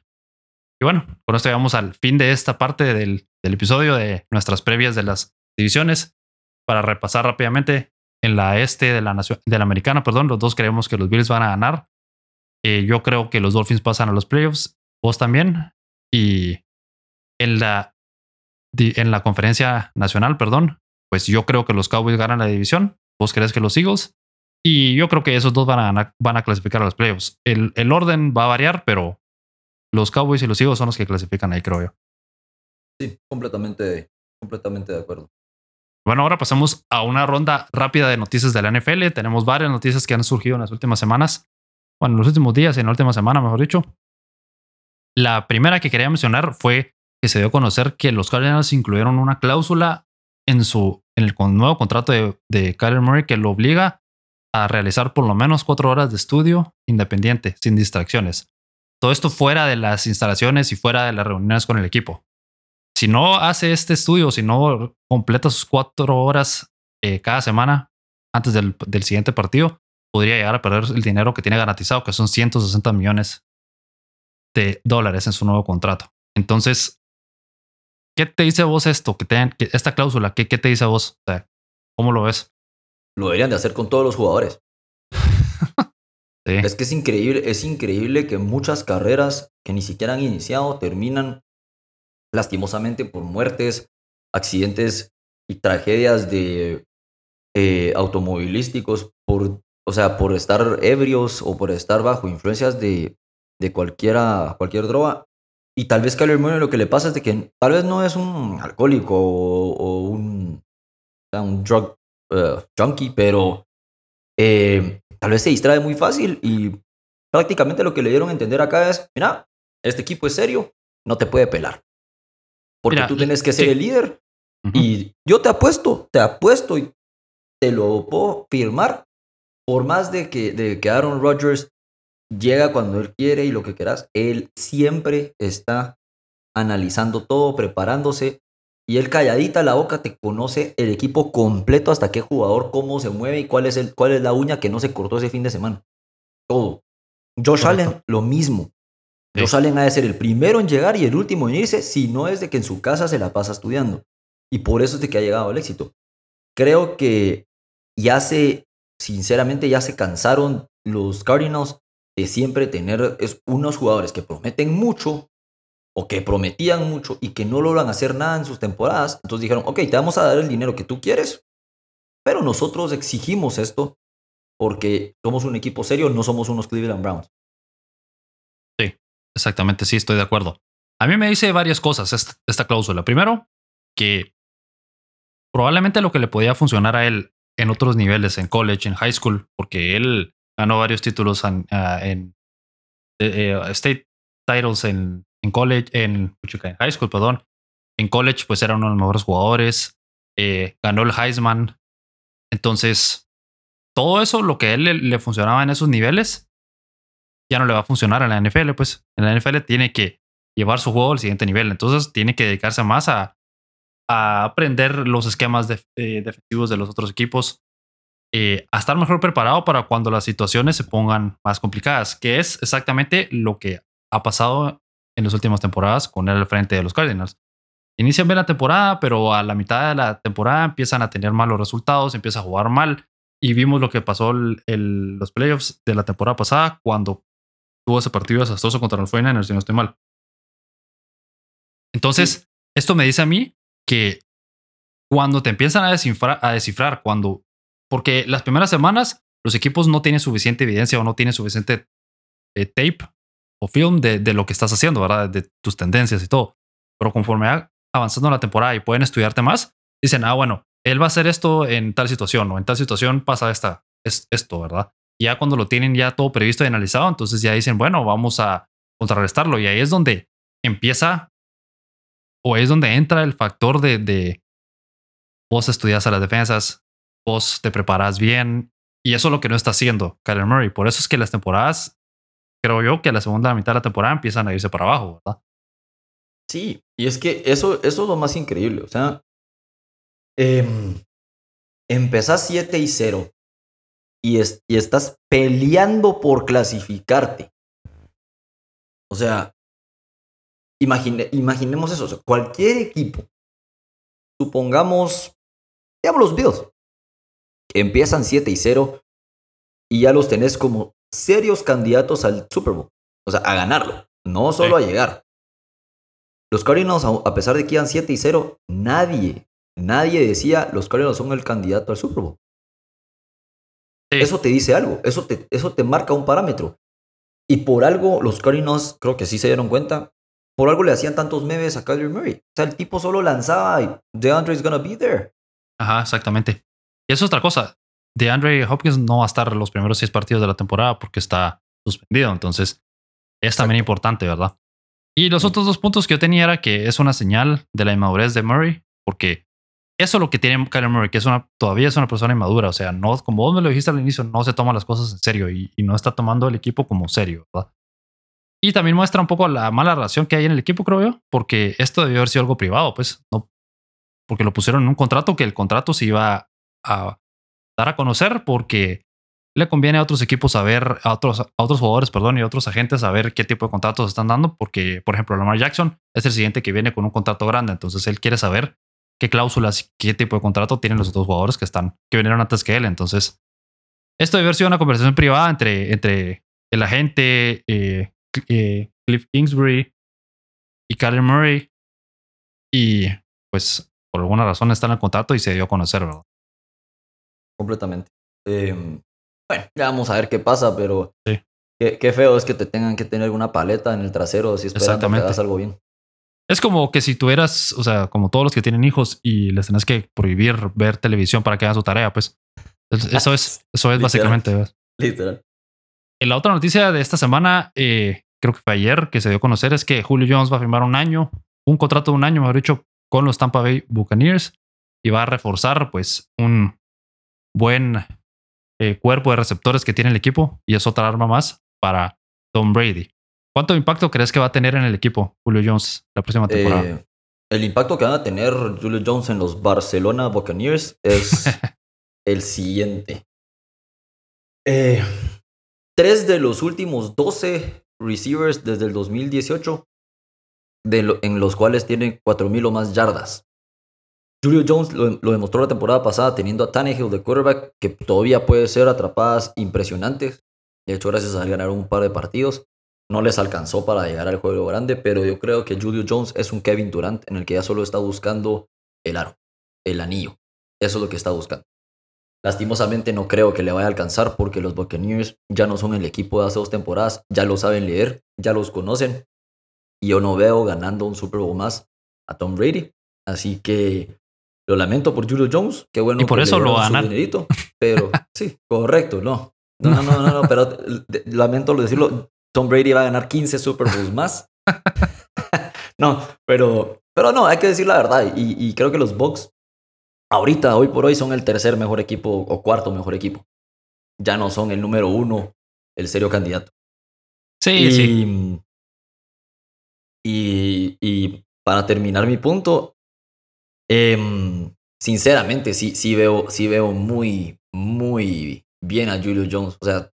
Y bueno, con esto llegamos al fin de esta parte del, episodio de nuestras previas de las divisiones. Para repasar rápidamente, en la este de la, nación, de la americana, perdón, los dos creemos que los Bills van a ganar. Eh, yo creo que los Dolphins pasan a los playoffs, vos también. Y en la, en la conferencia nacional, perdón, pues yo creo que los Cowboys ganan la división, vos crees que los Eagles. Y yo creo que esos dos van a, van a clasificar a los playoffs. El, el orden va a variar, pero los Cowboys y los Eagles son los que clasifican ahí, creo yo. Sí, completamente, completamente de acuerdo. Bueno, ahora pasamos a una ronda rápida de noticias de la NFL. Tenemos varias noticias que han surgido en las últimas semanas. Bueno, en los últimos días, en la última semana, mejor dicho. La primera que quería mencionar fue que se dio a conocer que los Cardinals incluyeron una cláusula en su en el nuevo contrato de, de Kyler Murray que lo obliga a realizar por lo menos cuatro horas de estudio independiente, sin distracciones. Todo esto fuera de las instalaciones y fuera de las reuniones con el equipo. Si no hace este estudio, si no completa sus cuatro horas eh, cada semana antes del, del, siguiente partido, podría llegar a perder el dinero que tiene garantizado, que son 160 millones de dólares en su nuevo contrato. Entonces, ¿qué te dice a vos esto? Que, que esta cláusula, ¿qué, ¿qué, te dice a vos? O sea, ¿Cómo lo ves? Lo deberían de hacer con todos los jugadores. Es que es increíble, es increíble que muchas carreras que ni siquiera han iniciado terminan lastimosamente por muertes, accidentes y tragedias de eh, automovilísticos por, o sea, por estar ebrios o por estar bajo influencias de, de cualquiera, cualquier droga. Y tal vez Kyler Murray lo que le pasa es de que tal vez no es un alcohólico o, un, un drug uh, junkie, pero eh, tal vez se distrae muy fácil y prácticamente lo que le dieron a entender acá es, mira, este equipo es serio, no te puede pelar. Porque Mira, tú tienes que ser sí. el líder. Uh -huh. Y yo te apuesto, te apuesto y te lo puedo firmar. Por más de que, de que Aaron Rodgers llega cuando él quiere y lo que quieras, él siempre está analizando todo, preparándose. Y él calladita la boca te conoce el equipo completo hasta qué jugador, cómo se mueve y cuál es, el, cuál es la uña que no se cortó ese fin de semana. Todo. Josh Correcto. Allen, lo mismo. Sí. Josh Allen ha de ser el primero en llegar y el último en irse, si no es de que en su casa se la pasa estudiando. Y por eso es de que ha llegado al éxito. Creo que ya se, sinceramente, ya se cansaron los Cardinals de siempre tener unos jugadores que prometen mucho que prometían mucho y que no logran hacer nada en sus temporadas. Entonces dijeron, ok, te vamos a dar el dinero que tú quieres, pero nosotros exigimos esto porque somos un equipo serio, no somos unos Cleveland Browns. Sí, exactamente, sí, estoy de acuerdo. A mí me dice varias cosas esta, cláusula. Primero, que probablemente lo que le podía funcionar a él en otros niveles, en college, en high school, porque él ganó varios títulos en, uh, en uh, state titles en, en college, en, high school, perdón. En college, pues era uno de los mejores jugadores. Eh, ganó el Heisman. Entonces, todo eso, lo que a él le, funcionaba en esos niveles, ya no le va a funcionar en la NFL. Pues en la NFL tiene que llevar su juego al siguiente nivel. Entonces, tiene que dedicarse más a, aprender los esquemas eh, defensivos de los otros equipos, eh, a estar mejor preparado para cuando las situaciones se pongan más complicadas, que es exactamente lo que ha pasado en las últimas temporadas con él al frente de los Cardinals. Inician bien la temporada, pero a la mitad de la temporada empiezan a tener malos resultados, empieza a jugar mal. Y vimos lo que pasó en los playoffs de la temporada pasada cuando tuvo ese partido desastroso contra los 49ers, si no estoy mal. Entonces, sí. esto me dice a mí que cuando te empiezan a descifrar, a descifrar, cuando, porque las primeras semanas los equipos no tienen suficiente evidencia o no tienen suficiente eh, tape o film de, de, lo que estás haciendo, ¿verdad? De tus tendencias y todo. Pero conforme va avanzando la temporada y pueden estudiarte más, dicen, ah, bueno, él va a hacer esto en tal situación o en tal situación pasa esta, es, esto, ¿verdad? Ya cuando lo tienen ya todo previsto y analizado, entonces ya dicen, bueno, vamos a contrarrestarlo. Y ahí es donde empieza o es donde entra el factor de, de vos estudias a las defensas, vos te preparas bien y eso es lo que no está haciendo Kyler Murray. Por eso es que las temporadas, creo yo que a la segunda mitad de la temporada empiezan a irse para abajo, ¿verdad? Sí, y es que eso, eso es lo más increíble. O sea, eh, empezás 7 y 0 y, es, y estás peleando por clasificarte. O sea, Imagine, imaginemos eso, cualquier equipo, supongamos, digamos los Bills, empiezan 7 y 0 y ya los tenés como serios candidatos al Super Bowl. O sea, a ganarlo, no solo a llegar. Los Cardinals, a pesar de que iban 7 y 0, nadie, nadie decía los Cardinals son el candidato al Super Bowl. Eso te dice algo, eso te, eso te marca un parámetro. Y por algo los Cardinals, creo que sí se dieron cuenta, por algo le hacían tantos memes a Kyler Murray. O sea, el tipo solo lanzaba y DeAndre is gonna be there. Ajá, exactamente. Y eso es otra cosa. DeAndre Hopkins no va a estar los primeros seis partidos de la temporada porque está suspendido. Entonces, es también importante, ¿verdad? Y los otros dos puntos que yo tenía era que es una señal de la inmadurez de Murray, porque eso es lo que tiene Kyler Murray, que es una, todavía es una persona inmadura. O sea, no, como vos me lo dijiste al inicio, no se toma las cosas en serio y, no está tomando el equipo como serio, ¿verdad? Y también muestra un poco la mala relación que hay en el equipo, creo yo, porque esto debió haber sido algo privado, pues, no, porque lo pusieron en un contrato que el contrato se iba a dar a conocer porque le conviene a otros equipos saber, a otros, a otros jugadores, perdón, y a otros agentes saber qué tipo de contratos están dando, porque, por ejemplo, Lamar Jackson es el siguiente que viene con un contrato grande, entonces él quiere saber qué cláusulas qué tipo de contrato tienen los otros jugadores que están, que vinieron antes que él. Entonces, esto debe haber sido una conversación privada entre, entre el agente, eh, eh, Cliff Kingsbury y Kyler Murray. Y pues por alguna razón están en contrato y se dio a conocer, ¿verdad? Completamente. Em, bueno, ya vamos a ver qué pasa, pero qué, feo es que te tengan que tener una paleta en el trasero si esperan que hagas algo bien. Es como que si tuvieras, o sea, como todos los que tienen hijos y les tenés que prohibir ver televisión para que hagan su tarea, pues eso es, eso es básicamente. Literal. Y la otra noticia de esta semana, eh, creo que fue ayer que se dio a conocer, es que Julio Jones va a firmar un año, un contrato de un año, mejor dicho, con los Tampa Bay Buccaneers y va a reforzar, pues, un buen eh, cuerpo de receptores que tiene el equipo y es otra arma más para Tom Brady. ¿Cuánto impacto crees que va a tener en el equipo Julio Jones la próxima temporada? Eh, el impacto que van a tener Julio Jones en los Barcelona Buccaneers es el siguiente. Eh, tres de los últimos 12 receivers desde el 2018, en los cuales tienen 4.000 o más yardas. Julio Jones lo, demostró la temporada pasada teniendo a Tannehill de quarterback, que todavía puede ser atrapadas impresionantes. De hecho, gracias a ganar un par de partidos no les alcanzó para llegar al juego grande, pero yo creo que Julio Jones es un Kevin Durant en el que ya solo está buscando el aro, el anillo. Eso es lo que está buscando. Lastimosamente no creo que le vaya a alcanzar porque los Buccaneers ya no son el equipo de hace dos temporadas, ya lo saben leer, ya los conocen y yo no veo ganando un Super Bowl más a Tom Brady. Así que lo lamento por Julio Jones, qué bueno. Y por eso lo ganan. Pero sí, correcto, no. No, no, no, no, no pero lamento decirlo. Tom Brady va a ganar 15 Super Bowls más. no, pero, pero no, hay que decir la verdad. Y, creo que los Bucks, ahorita, hoy por hoy, son el tercer mejor equipo o cuarto mejor equipo. Ya no son el número uno, el serio candidato. Sí, sí. Y, y para terminar mi punto, em, sinceramente, sí, sí, veo, sí veo muy, muy bien a Julio Jones. O sea,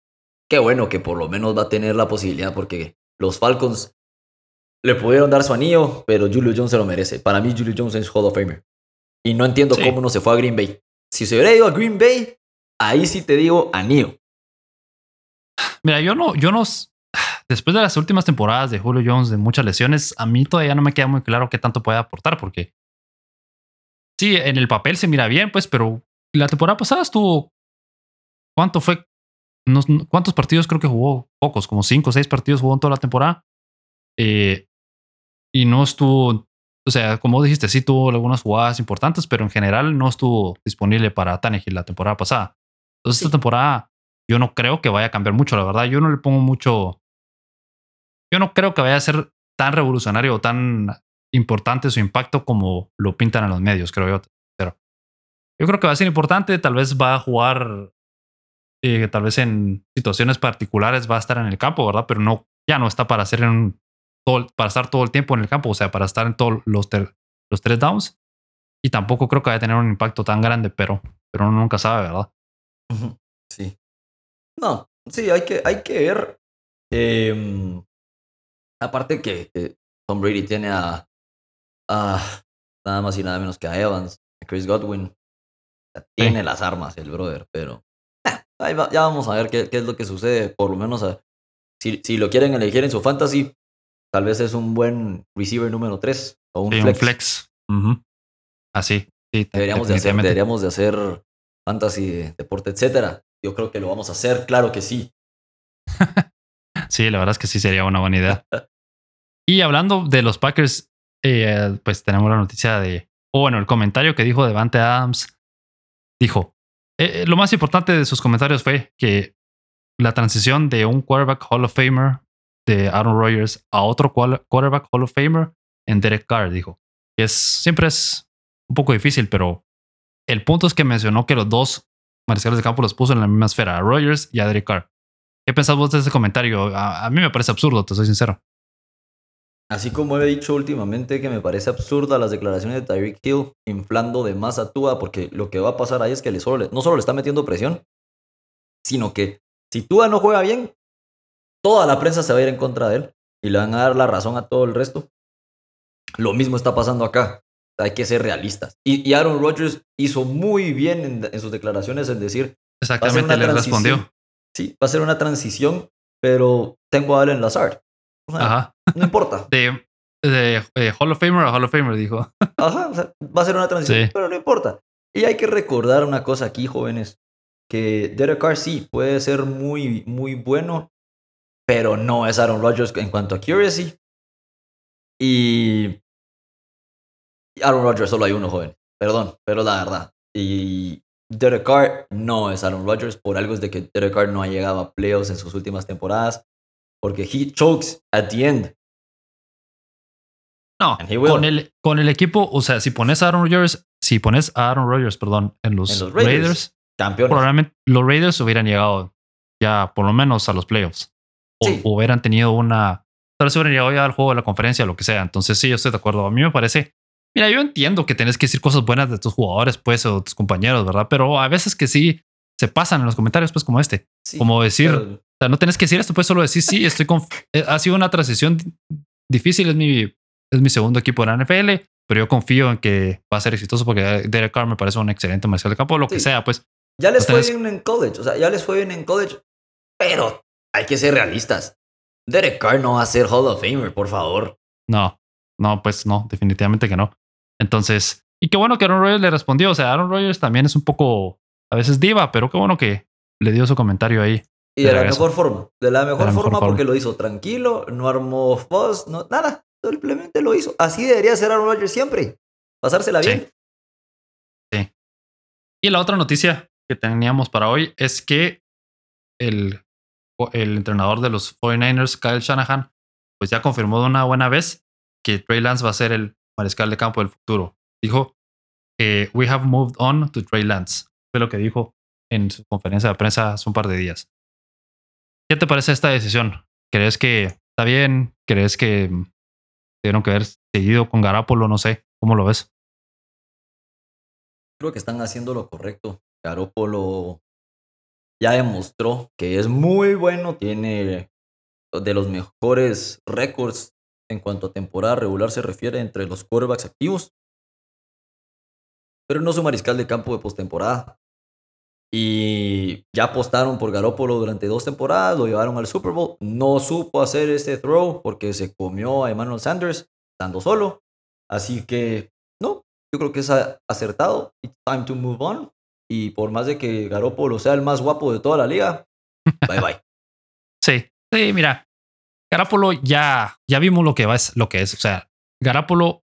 qué bueno que por lo menos va a tener la posibilidad porque los Falcons le pudieron dar su anillo, pero Julio Jones se lo merece. Para mí Julio Jones es Hall of Famer. Y no entiendo cómo no se fue a Green Bay. Si se hubiera ido a Green Bay, ahí sí te digo anillo. Mira, yo no, yo no, después de las últimas temporadas de Julio Jones, de muchas lesiones, a mí todavía no me queda muy claro qué tanto puede aportar, porque sí, en el papel se mira bien, pues, pero la temporada pasada estuvo, ¿cuánto fue? ¿Cuántos partidos creo que jugó? Pocos, como cinco o seis partidos jugó en toda la temporada. Eh, y no estuvo, o sea, como dijiste, sí tuvo algunas jugadas importantes, pero en general no estuvo disponible para Tannehill la temporada pasada. Entonces, esta temporada yo no creo que vaya a cambiar mucho, la verdad. Yo no le pongo mucho. Yo no creo que vaya a ser tan revolucionario o tan importante su impacto como lo pintan en los medios, creo yo. Pero yo creo que va a ser importante. Tal vez va a jugar que tal vez en situaciones particulares va a estar en el campo, ¿verdad? Pero no, ya no está para hacer en todo, para estar todo el tiempo en el campo, o sea, para estar en todos los, los tres downs. Y tampoco creo que vaya a tener un impacto tan grande, pero, pero uno nunca sabe, ¿verdad? Sí. No, sí, hay que, hay que ver. Em, aparte que, Tom Brady tiene a, a, nada más y nada menos que a Evans, a Chris Godwin, tiene las armas el brother, pero eh, ya vamos a ver qué, qué, es lo que sucede. Por lo menos a, si, si, lo quieren elegir en su fantasy, tal vez es un buen receiver número 3 o un flex. Un flex. Así. Sí, deberíamos, de hacer, deberíamos de hacer fantasy, deporte, etcétera. Yo creo que lo vamos a hacer, claro que sí. sí, la verdad es que sí sería una buena idea. y hablando de los Packers, eh, pues tenemos la noticia de, o bueno, el comentario que dijo Devante Adams. Dijo, eh, eh, lo más importante de sus comentarios fue que la transición de un quarterback Hall of Famer de Aaron Rodgers a otro quarterback Hall of Famer en Derek Carr, dijo. es, siempre es un poco difícil, pero el punto es que mencionó que los dos mariscales de campo los puso en la misma esfera, a Rodgers y a Derek Carr. ¿Qué pensás vos de ese comentario? A, mí me parece absurdo, te soy sincero. Así como he dicho últimamente que me parece absurda las declaraciones de Tyreek Hill inflando de más a Tua, porque lo que va a pasar ahí es que le solo no solo le está metiendo presión, sino que si Tua no juega bien, toda la prensa se va a ir en contra de él y le van a dar la razón a todo el resto. Lo mismo está pasando acá. Hay que ser realistas. Y, Aaron Rodgers hizo muy bien en, sus declaraciones en decir. Exactamente, le respondió. Sí, va a ser una transición, pero tengo a Allen Lazard. Ajá. No importa. De, de, Hall of Famer a Hall of Famer, dijo. Ajá, va a ser una transición, pero no importa. Y hay que recordar una cosa aquí, jóvenes, que Derek Carr sí puede ser muy, muy bueno, pero no es Aaron Rodgers en cuanto a accuracy. Y Aaron Rodgers solo hay uno, joven. Perdón, pero la verdad. Y Derek Carr no es Aaron Rodgers. Por algo es de que Derek Carr no ha llegado a playoffs en sus últimas temporadas. Porque he chokes at the end. No, con el, con el equipo, o sea, si pones a Aaron Rodgers, si pones a Aaron Rodgers, perdón, en los, Raiders, probablemente los Raiders hubieran llegado ya por lo menos a los playoffs. O hubieran tenido una. Tal vez hubieran llegado ya al juego de la conferencia, lo que sea. Entonces, sí, yo estoy de acuerdo. A mí me parece Mira, yo entiendo que tenés que decir cosas buenas de tus jugadores, pues, o tus compañeros, ¿verdad? Pero a veces que sí se pasan en los comentarios, pues, como este. como decir, o sea, no tenés que decir esto, pues solo decir, sí, estoy con... Eh, ha sido una transición difícil, es mi, es mi segundo equipo en la NFL, pero yo confío en que va a ser exitoso porque Derek Carr me parece un excelente marcial de campo, lo que sea, pues. Ya les fue bien en college, o sea, ya les fue bien en college, pero hay que ser realistas. Derek Carr no va a ser Hall of Famer, por favor. No, no, pues no, definitivamente que no. Entonces, y qué bueno que Aaron Rodgers le respondió. O sea, Aaron Rodgers también es un poco, a veces diva, pero qué bueno que le dio su comentario ahí. Y de, la mejor forma. De la mejor, forma, porque lo hizo tranquilo, no armó fuzz, no, nada. Simplemente lo hizo. Así debería ser Aaron Rodgers siempre. Pasársela bien. Sí. Y la otra noticia que teníamos para hoy es que el, el entrenador de los 49ers, Kyle Shanahan, pues ya confirmó de una buena vez que Trey Lance va a ser el mariscal de campo del futuro. Dijo, que we have moved on to Trey Lance. Fue lo que dijo en su conferencia de prensa hace un par de días. ¿Qué te parece esta decisión? ¿Crees que está bien? ¿Crees que tuvieron que haber seguido con Garapolo? No sé. ¿Cómo lo ves? Creo que están haciendo lo correcto. Garópolo ya demostró que es muy bueno, tiene de los mejores récords en cuanto a temporada regular se refiere entre los quarterbacks activos, pero no su mariscal de campo de postemporada. Y ya apostaron por Garópolo durante dos temporadas, lo llevaron al Super Bowl. No supo hacer este throw porque se comió a Emmanuel Sanders estando solo. Así que, no, yo creo que es acertado. It's time to move on. Y por más de que Garópolo sea el más guapo de toda la liga, bye bye. Sí, sí, mira, Garapolo ya, ya vimos lo que, va, lo que es. O sea, Garapolo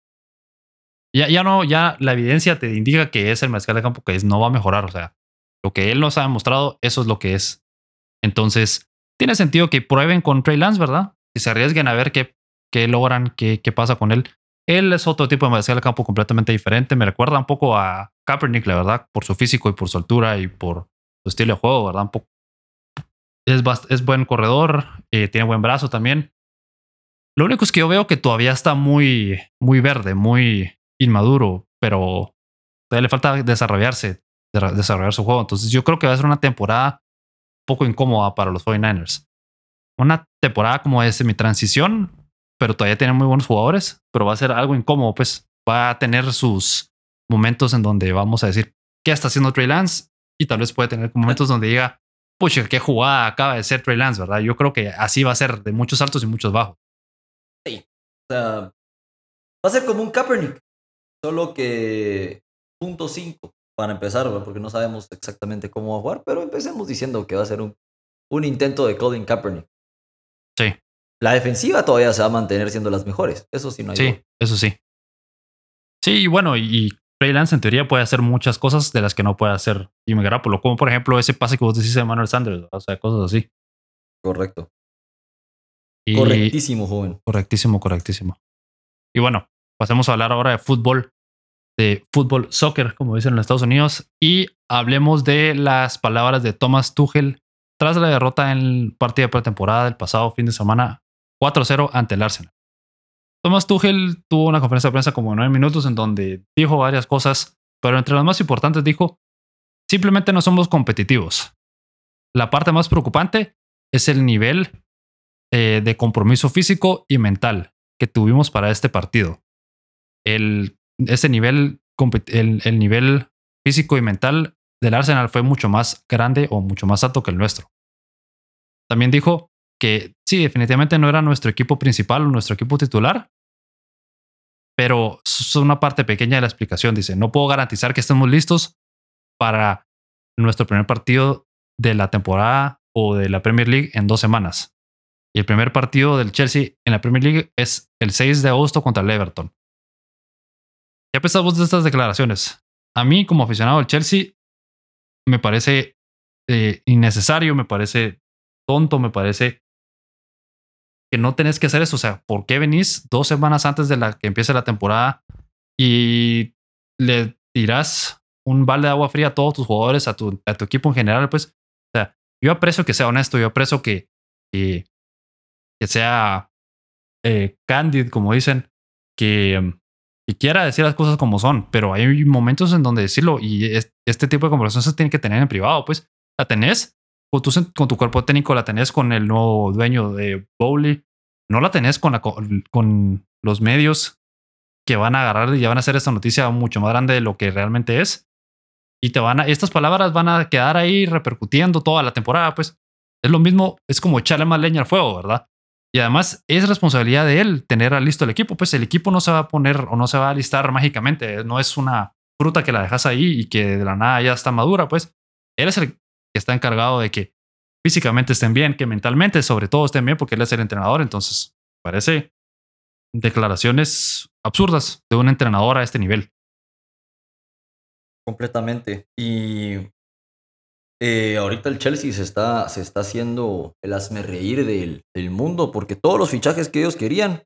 ya, ya no, ya la evidencia te indica que es el mariscal de campo que es, no va a mejorar. O sea, lo que él nos ha demostrado, eso es lo que es. Entonces, tiene sentido que prueben con Trey Lance, ¿verdad? Que se arriesguen a ver qué, qué logran, qué, qué pasa con él. Él es otro tipo de mariscal de campo completamente diferente. Me recuerda un poco a Kaepernick, la verdad, por su físico y por su altura y por su estilo de juego, ¿verdad? Es, es buen corredor, eh, tiene buen brazo también. Lo único es que yo veo que todavía está muy, muy verde, muy inmaduro, pero todavía le falta desarrollarse, desarrollar su juego. Entonces yo creo que va a ser una temporada un poco incómoda para los 49ers. Una temporada como es mi transición, pero todavía tiene muy buenos jugadores, pero va a ser algo incómodo, pues va a tener sus momentos en donde vamos a decir, qué está haciendo Trey Lance y tal vez puede tener momentos donde diga, pucha, qué jugada acaba de ser Trey Lance, ¿verdad? Yo creo que así va a ser de muchos altos y muchos bajos. Sí. O sea, va a ser como un Kaepernick, solo que punto 5 para empezar, porque no sabemos exactamente cómo va a jugar, pero empecemos diciendo que va a ser un, un intento de Colin Kaepernick. Sí. La defensiva todavía se va a mantener siendo las mejores. Eso sí, no hay Sí, eso sí. Sí, y bueno, y Trey Lance en teoría puede hacer muchas cosas de las que no puede hacer Jimmy Garoppolo, como por ejemplo ese pase que vos decís de Manuel Sanders, o sea, cosas así. Correcto. Y- Correctísimo, joven. Correctísimo, correctísimo. Y bueno, pasemos a hablar ahora de fútbol, de fútbol soccer, como dicen en los Estados Unidos, y hablemos de las palabras de Thomas Tuchel tras la derrota en el partido de pretemporada del pasado fin de semana 4-0 ante el Arsenal. Thomas Tuchel tuvo una conferencia de prensa como de nueve minutos en donde dijo varias cosas, pero entre las más importantes dijo, simplemente no somos competitivos. La parte más preocupante es el nivel eh, de compromiso físico y mental que tuvimos para este partido. El, ese nivel, el nivel físico y mental del Arsenal fue mucho más grande o mucho más alto que el nuestro. También dijo que sí, definitivamente no era nuestro equipo principal o nuestro equipo titular, pero es una parte pequeña de la explicación. Dice, no puedo garantizar que estemos listos para nuestro primer partido de la temporada o de la Premier League en dos semanas. Y el primer partido del Chelsea en la Premier League es el 6 de agosto contra el Everton. ¿Qué pensamos de estas declaraciones? A mí, como aficionado del Chelsea, me parece eh, innecesario, me parece tonto, me parece que no tenés que hacer eso. O sea, ¿por qué venís dos semanas antes de que empiece la temporada y le tirás un balde de agua fría a todos tus jugadores, a tu, equipo en general? Pues, o sea, yo aprecio que sea honesto, yo aprecio que, que, que sea eh, candid, como dicen, que, que quiera decir las cosas como son, pero hay momentos en donde decirlo y es- este tipo de conversaciones se tienen que tener en privado, pues la tenés con tu, con tu cuerpo técnico, la tenés con el nuevo dueño de Bowley, no la tenés con, la, co- con los medios que van a agarrar y ya van a hacer esta noticia mucho más grande de lo que realmente es. Y te van a, estas palabras van a quedar ahí repercutiendo toda la temporada, pues es lo mismo, es como echarle más leña al fuego, ¿verdad? Y además es responsabilidad de él tener listo el equipo, pues el equipo no se va a poner o no se va a alistar mágicamente, no es una fruta que la dejas ahí y que de la nada ya está madura, pues él es el que está encargado de que físicamente estén bien, que mentalmente sobre todo estén bien porque él es el entrenador, entonces parece declaraciones absurdas de un entrenador a este nivel. Completamente. Y eh, ahorita el Chelsea se está, se está haciendo el hazme reír del, del mundo porque todos los fichajes que ellos querían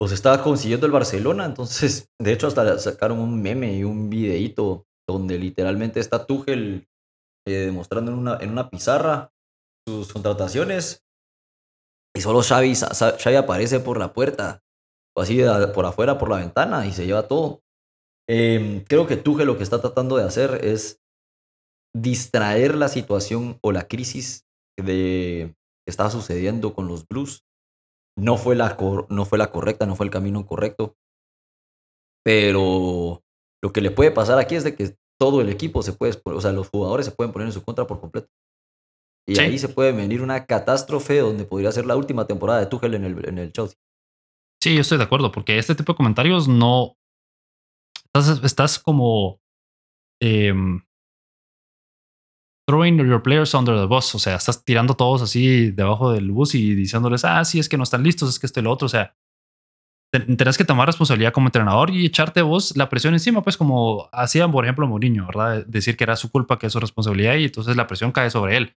los estaba consiguiendo el Barcelona. Entonces, de hecho, hasta sacaron un meme y un videíto donde literalmente está Tuchel eh, demostrando en una, en una pizarra sus contrataciones y solo Xavi, Xavi aparece por la puerta o así por afuera, por la ventana y se lleva todo. Eh, creo que Tuchel lo que está tratando de hacer es distraer la situación o la crisis de, que está sucediendo con los Blues. No fue, la no fue la correcta, no fue el camino correcto. Pero lo que le puede pasar aquí es de que todo el equipo se puede, o sea, los jugadores se pueden poner en su contra por completo. Y Sí. ahí se puede venir una catástrofe donde podría ser la última temporada de Tuchel en el, en el Chelsea. Sí, yo estoy de acuerdo, porque este tipo de comentarios no. Estás, estás como. em, throwing your players under the bus. O sea, estás tirando todos así debajo del bus y diciéndoles, ah, sí, es que no están listos, es que esto y lo otro. O sea, te- tenés que tomar responsabilidad como entrenador y echarte vos la presión encima, pues como hacían, por ejemplo, Mourinho, ¿verdad? Decir que era su culpa, que es su responsabilidad y entonces la presión cae sobre él.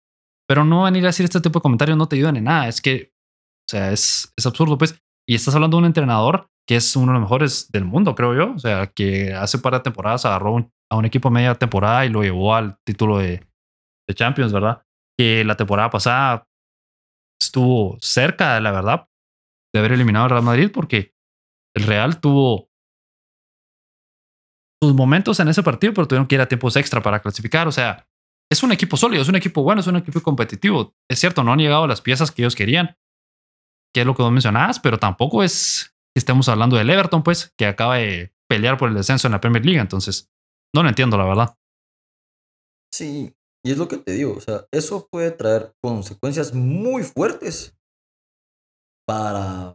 Pero no venir a decir este tipo de comentarios no te ayudan en nada. Es que, o sea, es, es absurdo, pues. Y estás hablando de un entrenador que es uno de los mejores del mundo, creo yo. O sea, que hace par de temporadas agarró un- a un equipo media temporada y lo llevó al título de, Champions, ¿verdad? Que la temporada pasada estuvo cerca, la verdad, de haber eliminado al Real Madrid porque el Real tuvo sus momentos en ese partido, pero tuvieron que ir a tiempos extra para clasificar. O sea, es un equipo sólido, es un equipo bueno, es un equipo competitivo. Es cierto, no han llegado las piezas que ellos querían, que es lo que vos mencionabas, pero tampoco es que estemos hablando del Everton, pues, que acaba de pelear por el descenso en la Premier League. Entonces, no lo entiendo, la verdad. Sí, y es lo que te digo, o sea, eso puede traer consecuencias muy fuertes para,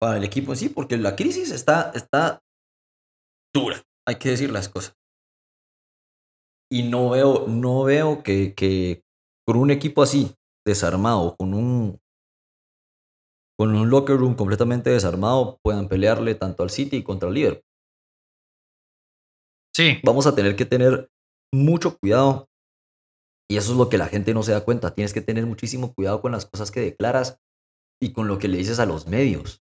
para el equipo en sí, porque la crisis está, está dura, hay que decir las cosas. Y no veo, no veo que, que con un equipo así, desarmado, con un, con un locker room completamente desarmado, puedan pelearle tanto al City contra el Liverpool. Sí. Vamos a tener que tener mucho cuidado. Y eso es lo que la gente no se da cuenta. Tienes que tener muchísimo cuidado con las cosas que declaras y con lo que le dices a los medios.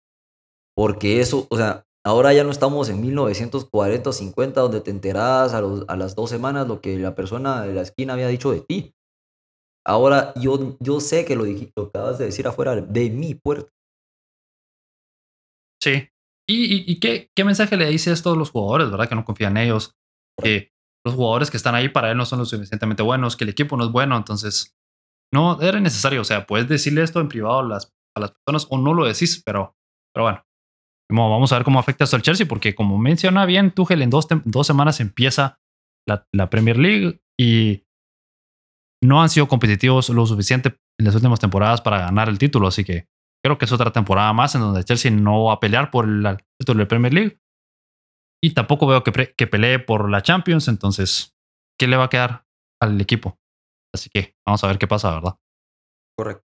Porque eso, o sea, ahora ya no estamos en 1940 o 50 donde te enterabas a, a las dos semanas lo que la persona de la esquina había dicho de ti. Ahora yo, yo sé que lo, lo acabas de decir afuera de mi puerta. Sí. ¿Y, y, qué, qué, mensaje le dice esto a los jugadores, verdad? Que no confían en ellos. Que los jugadores que están ahí para él no son lo suficientemente buenos, que el equipo no es bueno. Entonces, no era necesario. O sea, puedes decirle esto en privado a las, a las personas o no lo decís, pero, pero bueno. Vamos a ver cómo afecta esto al Chelsea, porque como menciona bien Tuchel, en dos, dos semanas empieza la, la Premier League y no han sido competitivos lo suficiente en las últimas temporadas para ganar el título. Así que creo que es otra temporada más en donde Chelsea no va a pelear por el título de Premier League. Y tampoco veo que, que pelee por la Champions. Entonces, ¿qué le va a quedar al equipo? Así que vamos a ver qué pasa, ¿verdad? Correcto.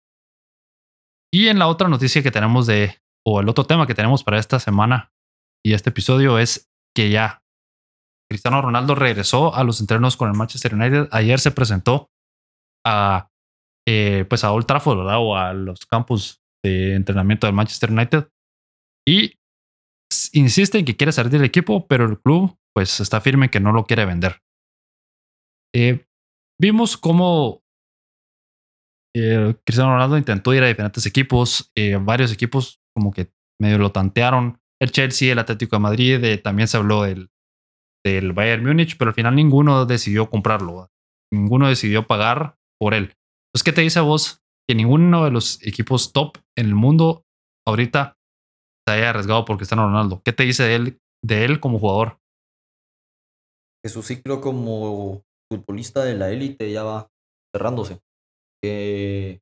Y en la otra noticia que tenemos de, o el otro tema que tenemos para esta semana y este episodio es que ya Cristiano Ronaldo regresó a los entrenos con el Manchester United. Ayer se presentó a, eh, pues a Old Trafford, ¿verdad? O a los campus de entrenamiento del Manchester United. Y insiste en que quiere salir del equipo, pero el club pues está firme que no lo quiere vender. Eh, vimos cómo eh, Cristiano Ronaldo intentó ir a diferentes equipos, varios equipos como que medio lo tantearon. El Chelsea, el Atlético de Madrid, también se habló del, del Bayern Múnich, pero al final ninguno decidió comprarlo. Ninguno decidió pagar por él. Entonces, ¿qué te dice a vos que ninguno de los equipos top en el mundo ahorita se haya arriesgado por Cristiano Ronaldo? ¿Qué te dice de él, de él como jugador? Que su ciclo como futbolista de la élite ya va cerrándose. Que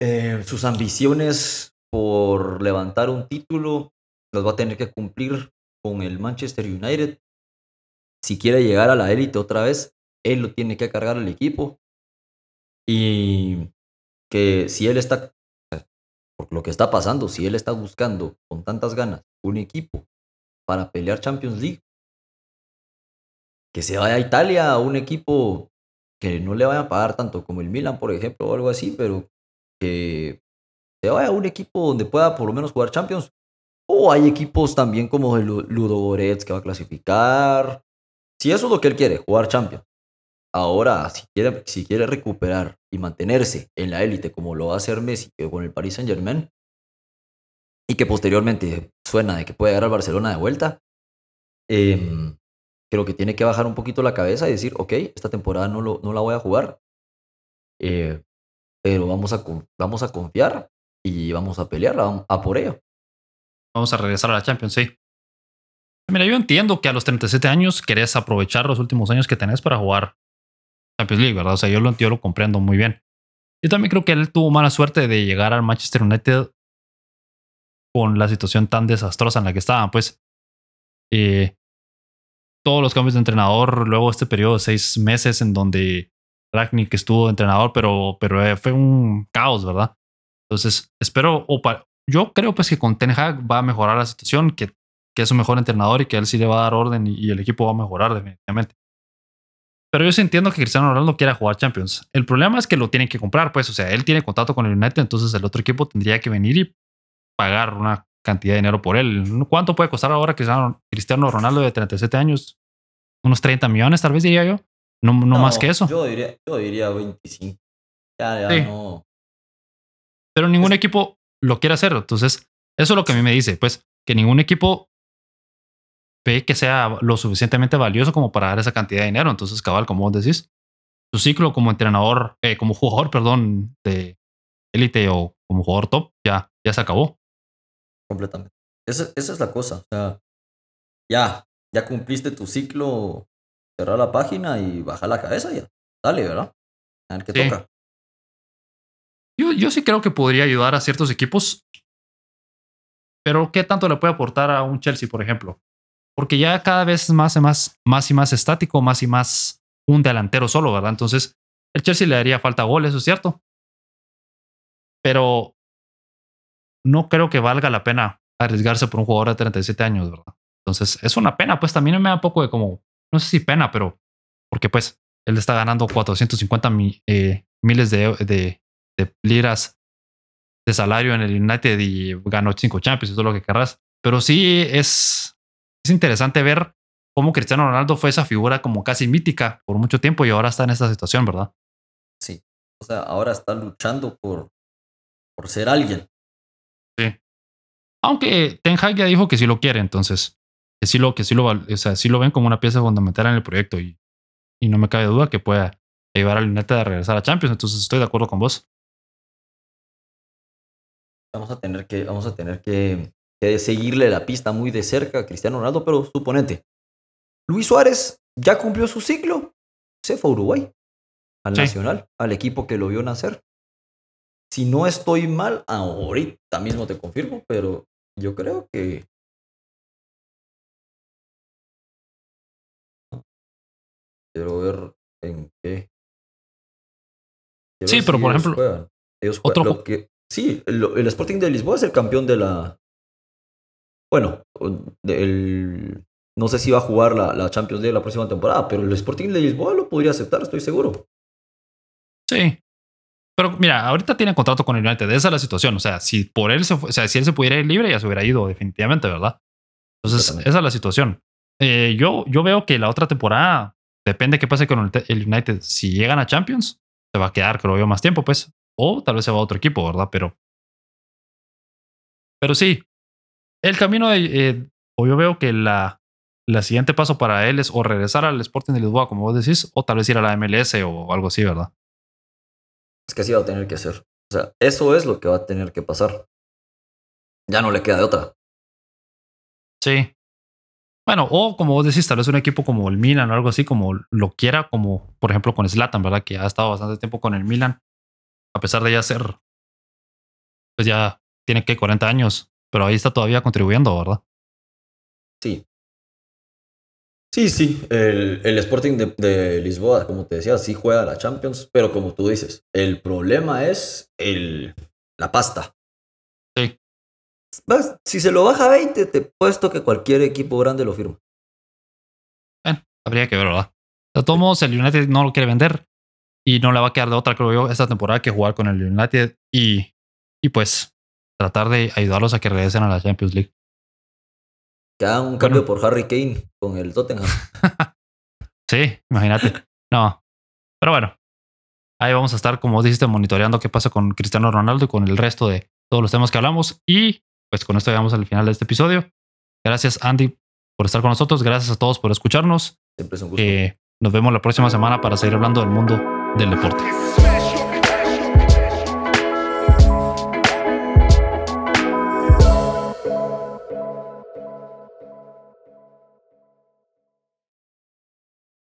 eh, sus ambiciones por levantar un título las va a tener que cumplir con el Manchester United. Si quiere llegar a la élite otra vez, él lo tiene que cargar el equipo. Y que si él está, por lo que está pasando, si él está buscando con tantas ganas un equipo para pelear Champions League, que se vaya a Italia a un equipo que no le vaya a pagar tanto como el Milan, por ejemplo, o algo así, pero que se vaya a un equipo donde pueda por lo menos jugar Champions. O hay equipos también como el Ludo Goretz que va a clasificar. Si eso es lo que él quiere, jugar Champions. Ahora, si quiere, recuperar y mantenerse en la élite como lo va a hacer Messi con el Paris Saint Germain, y que posteriormente suena de que puede llegar al Barcelona de vuelta, em, creo que tiene que bajar un poquito la cabeza y decir, ok, esta temporada no, lo, no la voy a jugar, eh, pero vamos a, vamos a confiar y vamos a pelear a, por ello. Vamos a regresar a la Champions, sí. Mira, yo entiendo que a los 37 años querés aprovechar los últimos años que tenés para jugar Champions League, ¿verdad? O sea, yo lo, yo lo comprendo muy bien. Yo también creo que él tuvo mala suerte de llegar al Manchester United con la situación tan desastrosa en la que estaban. Pues eh, todos los cambios de entrenador, luego este periodo de seis meses en donde Ragnick estuvo entrenador, pero, pero eh, fue un caos, ¿verdad? Entonces, espero, o yo creo pues que con Ten Hag va a mejorar la situación, que, que es un mejor entrenador y que él sí le va a dar orden y, el equipo va a mejorar definitivamente. Pero yo sí entiendo que Cristiano Ronaldo quiera jugar Champions. El problema es que lo tienen que comprar, pues, o sea, él tiene contacto con el United, entonces el otro equipo tendría que venir y pagar una cantidad de dinero por él. ¿Cuánto puede costar ahora Cristiano Ronaldo de 37 años? Unos 30 millones, tal vez diría yo. No, no, más que eso. Yo diría, yo diría 25. Ya, ya no. Pero ningún equipo lo quiere hacer. Entonces, eso es lo que a mí me dice, pues, que ningún equipo ve que sea lo suficientemente valioso como para dar esa cantidad de dinero. Entonces, cabal, como vos decís, su ciclo como entrenador, eh, como jugador, perdón, de élite o como jugador top, ya, ya se acabó. Completamente. Esa, esa es la cosa. O sea, ya, ya cumpliste tu ciclo, cerrar la página y bajar la cabeza ya. Dale, ¿verdad? A ver qué toca. Yo, yo sí creo que podría ayudar a ciertos equipos, pero ¿qué tanto le puede aportar a un Chelsea, por ejemplo? Porque ya cada vez más y más, y más estático, más y más un delantero solo, ¿verdad? Entonces, el Chelsea le haría falta goles, eso es cierto. Pero no creo que valga la pena arriesgarse por un jugador de 37 años, ¿verdad? Entonces, es una pena, pues también me da poco de como, no sé si pena, pero porque pues él está ganando 450 eh, miles de, de, de, liras de salario en el United y ganó cinco Champions, eso es lo que querrás. Pero sí es, es interesante ver cómo Cristiano Ronaldo fue esa figura como casi mítica por mucho tiempo y ahora está en esta situación, ¿verdad? Sí. O sea, ahora está luchando por, por ser alguien. Sí. Aunque Ten Hag ya dijo que sí lo quiere, entonces que sí lo, que sí lo, o sea, sí lo ven como una pieza fundamental en el proyecto y, y no me cabe duda que pueda llevar al United a regresar a Champions. Entonces estoy de acuerdo con vos. Vamos a tener que, vamos a tener que, que seguirle la pista muy de cerca a Cristiano Ronaldo, pero suponente, Luis Suárez ya cumplió su ciclo, se fue a Uruguay, al Nacional, al equipo que lo vio nacer. Si no estoy mal, ahorita mismo te confirmo, pero yo creo que quiero ver en qué. sí, pero por ejemplo, otro... que, sí, el, Sporting de Lisboa es el campeón de la. Bueno, del, no sé si va a jugar la, la, Champions League la próxima temporada, pero el Sporting de Lisboa lo podría aceptar, estoy seguro. Sí. Pero mira, ahorita tiene contrato con el United, esa es la situación. O sea, si por él se o sea, si él se pudiera ir libre, ya se hubiera ido, definitivamente, ¿verdad? Entonces, esa es la situación. Eh, yo, yo veo que la otra temporada Depende qué pase con el United. Si llegan a Champions, se va a quedar, creo yo, más tiempo, pues. O tal vez se va a otro equipo, ¿verdad? Pero. Pero sí. El camino de. Eh, o yo veo que la, la siguiente paso para él es o regresar al Sporting de Lisboa, como vos decís, o tal vez ir a la MLS o algo así, ¿verdad? Es que así va a tener que hacer. O sea, eso es lo que va a tener que pasar. Ya no le queda de otra. Sí. Bueno, o como vos decís, tal vez un equipo como el Milan o algo así, como lo quiera, como por ejemplo con Slatan, ¿verdad? Que ha estado bastante tiempo con el Milan, a pesar de ya ser, pues ya tiene que 40 años, pero ahí está todavía contribuyendo, ¿verdad? Sí. Sí, sí, el, el Sporting de, de, Lisboa, como te decía, sí juega la Champions, pero como tú dices, el problema es el, la pasta. Sí si se lo baja a 20, te puesto que cualquier equipo grande lo firma. Bueno, habría que ver, ¿verdad? De todos modos, el United no lo quiere vender y no le va a quedar de otra, creo yo, esta temporada que jugar con el United y, y pues tratar de ayudarlos a que regresen a la Champions League. Hagan un cambio por Harry Kane con el Tottenham. sí, imagínate. No. Pero bueno, ahí vamos a estar, como dijiste, monitoreando qué pasa con Cristiano Ronaldo y con el resto de todos los temas que hablamos. Y pues con esto llegamos al final de este episodio. Gracias, Andy, por estar con nosotros. Gracias a todos por escucharnos. Siempre es un gusto. Eh, nos vemos la próxima semana para seguir hablando del mundo del deporte.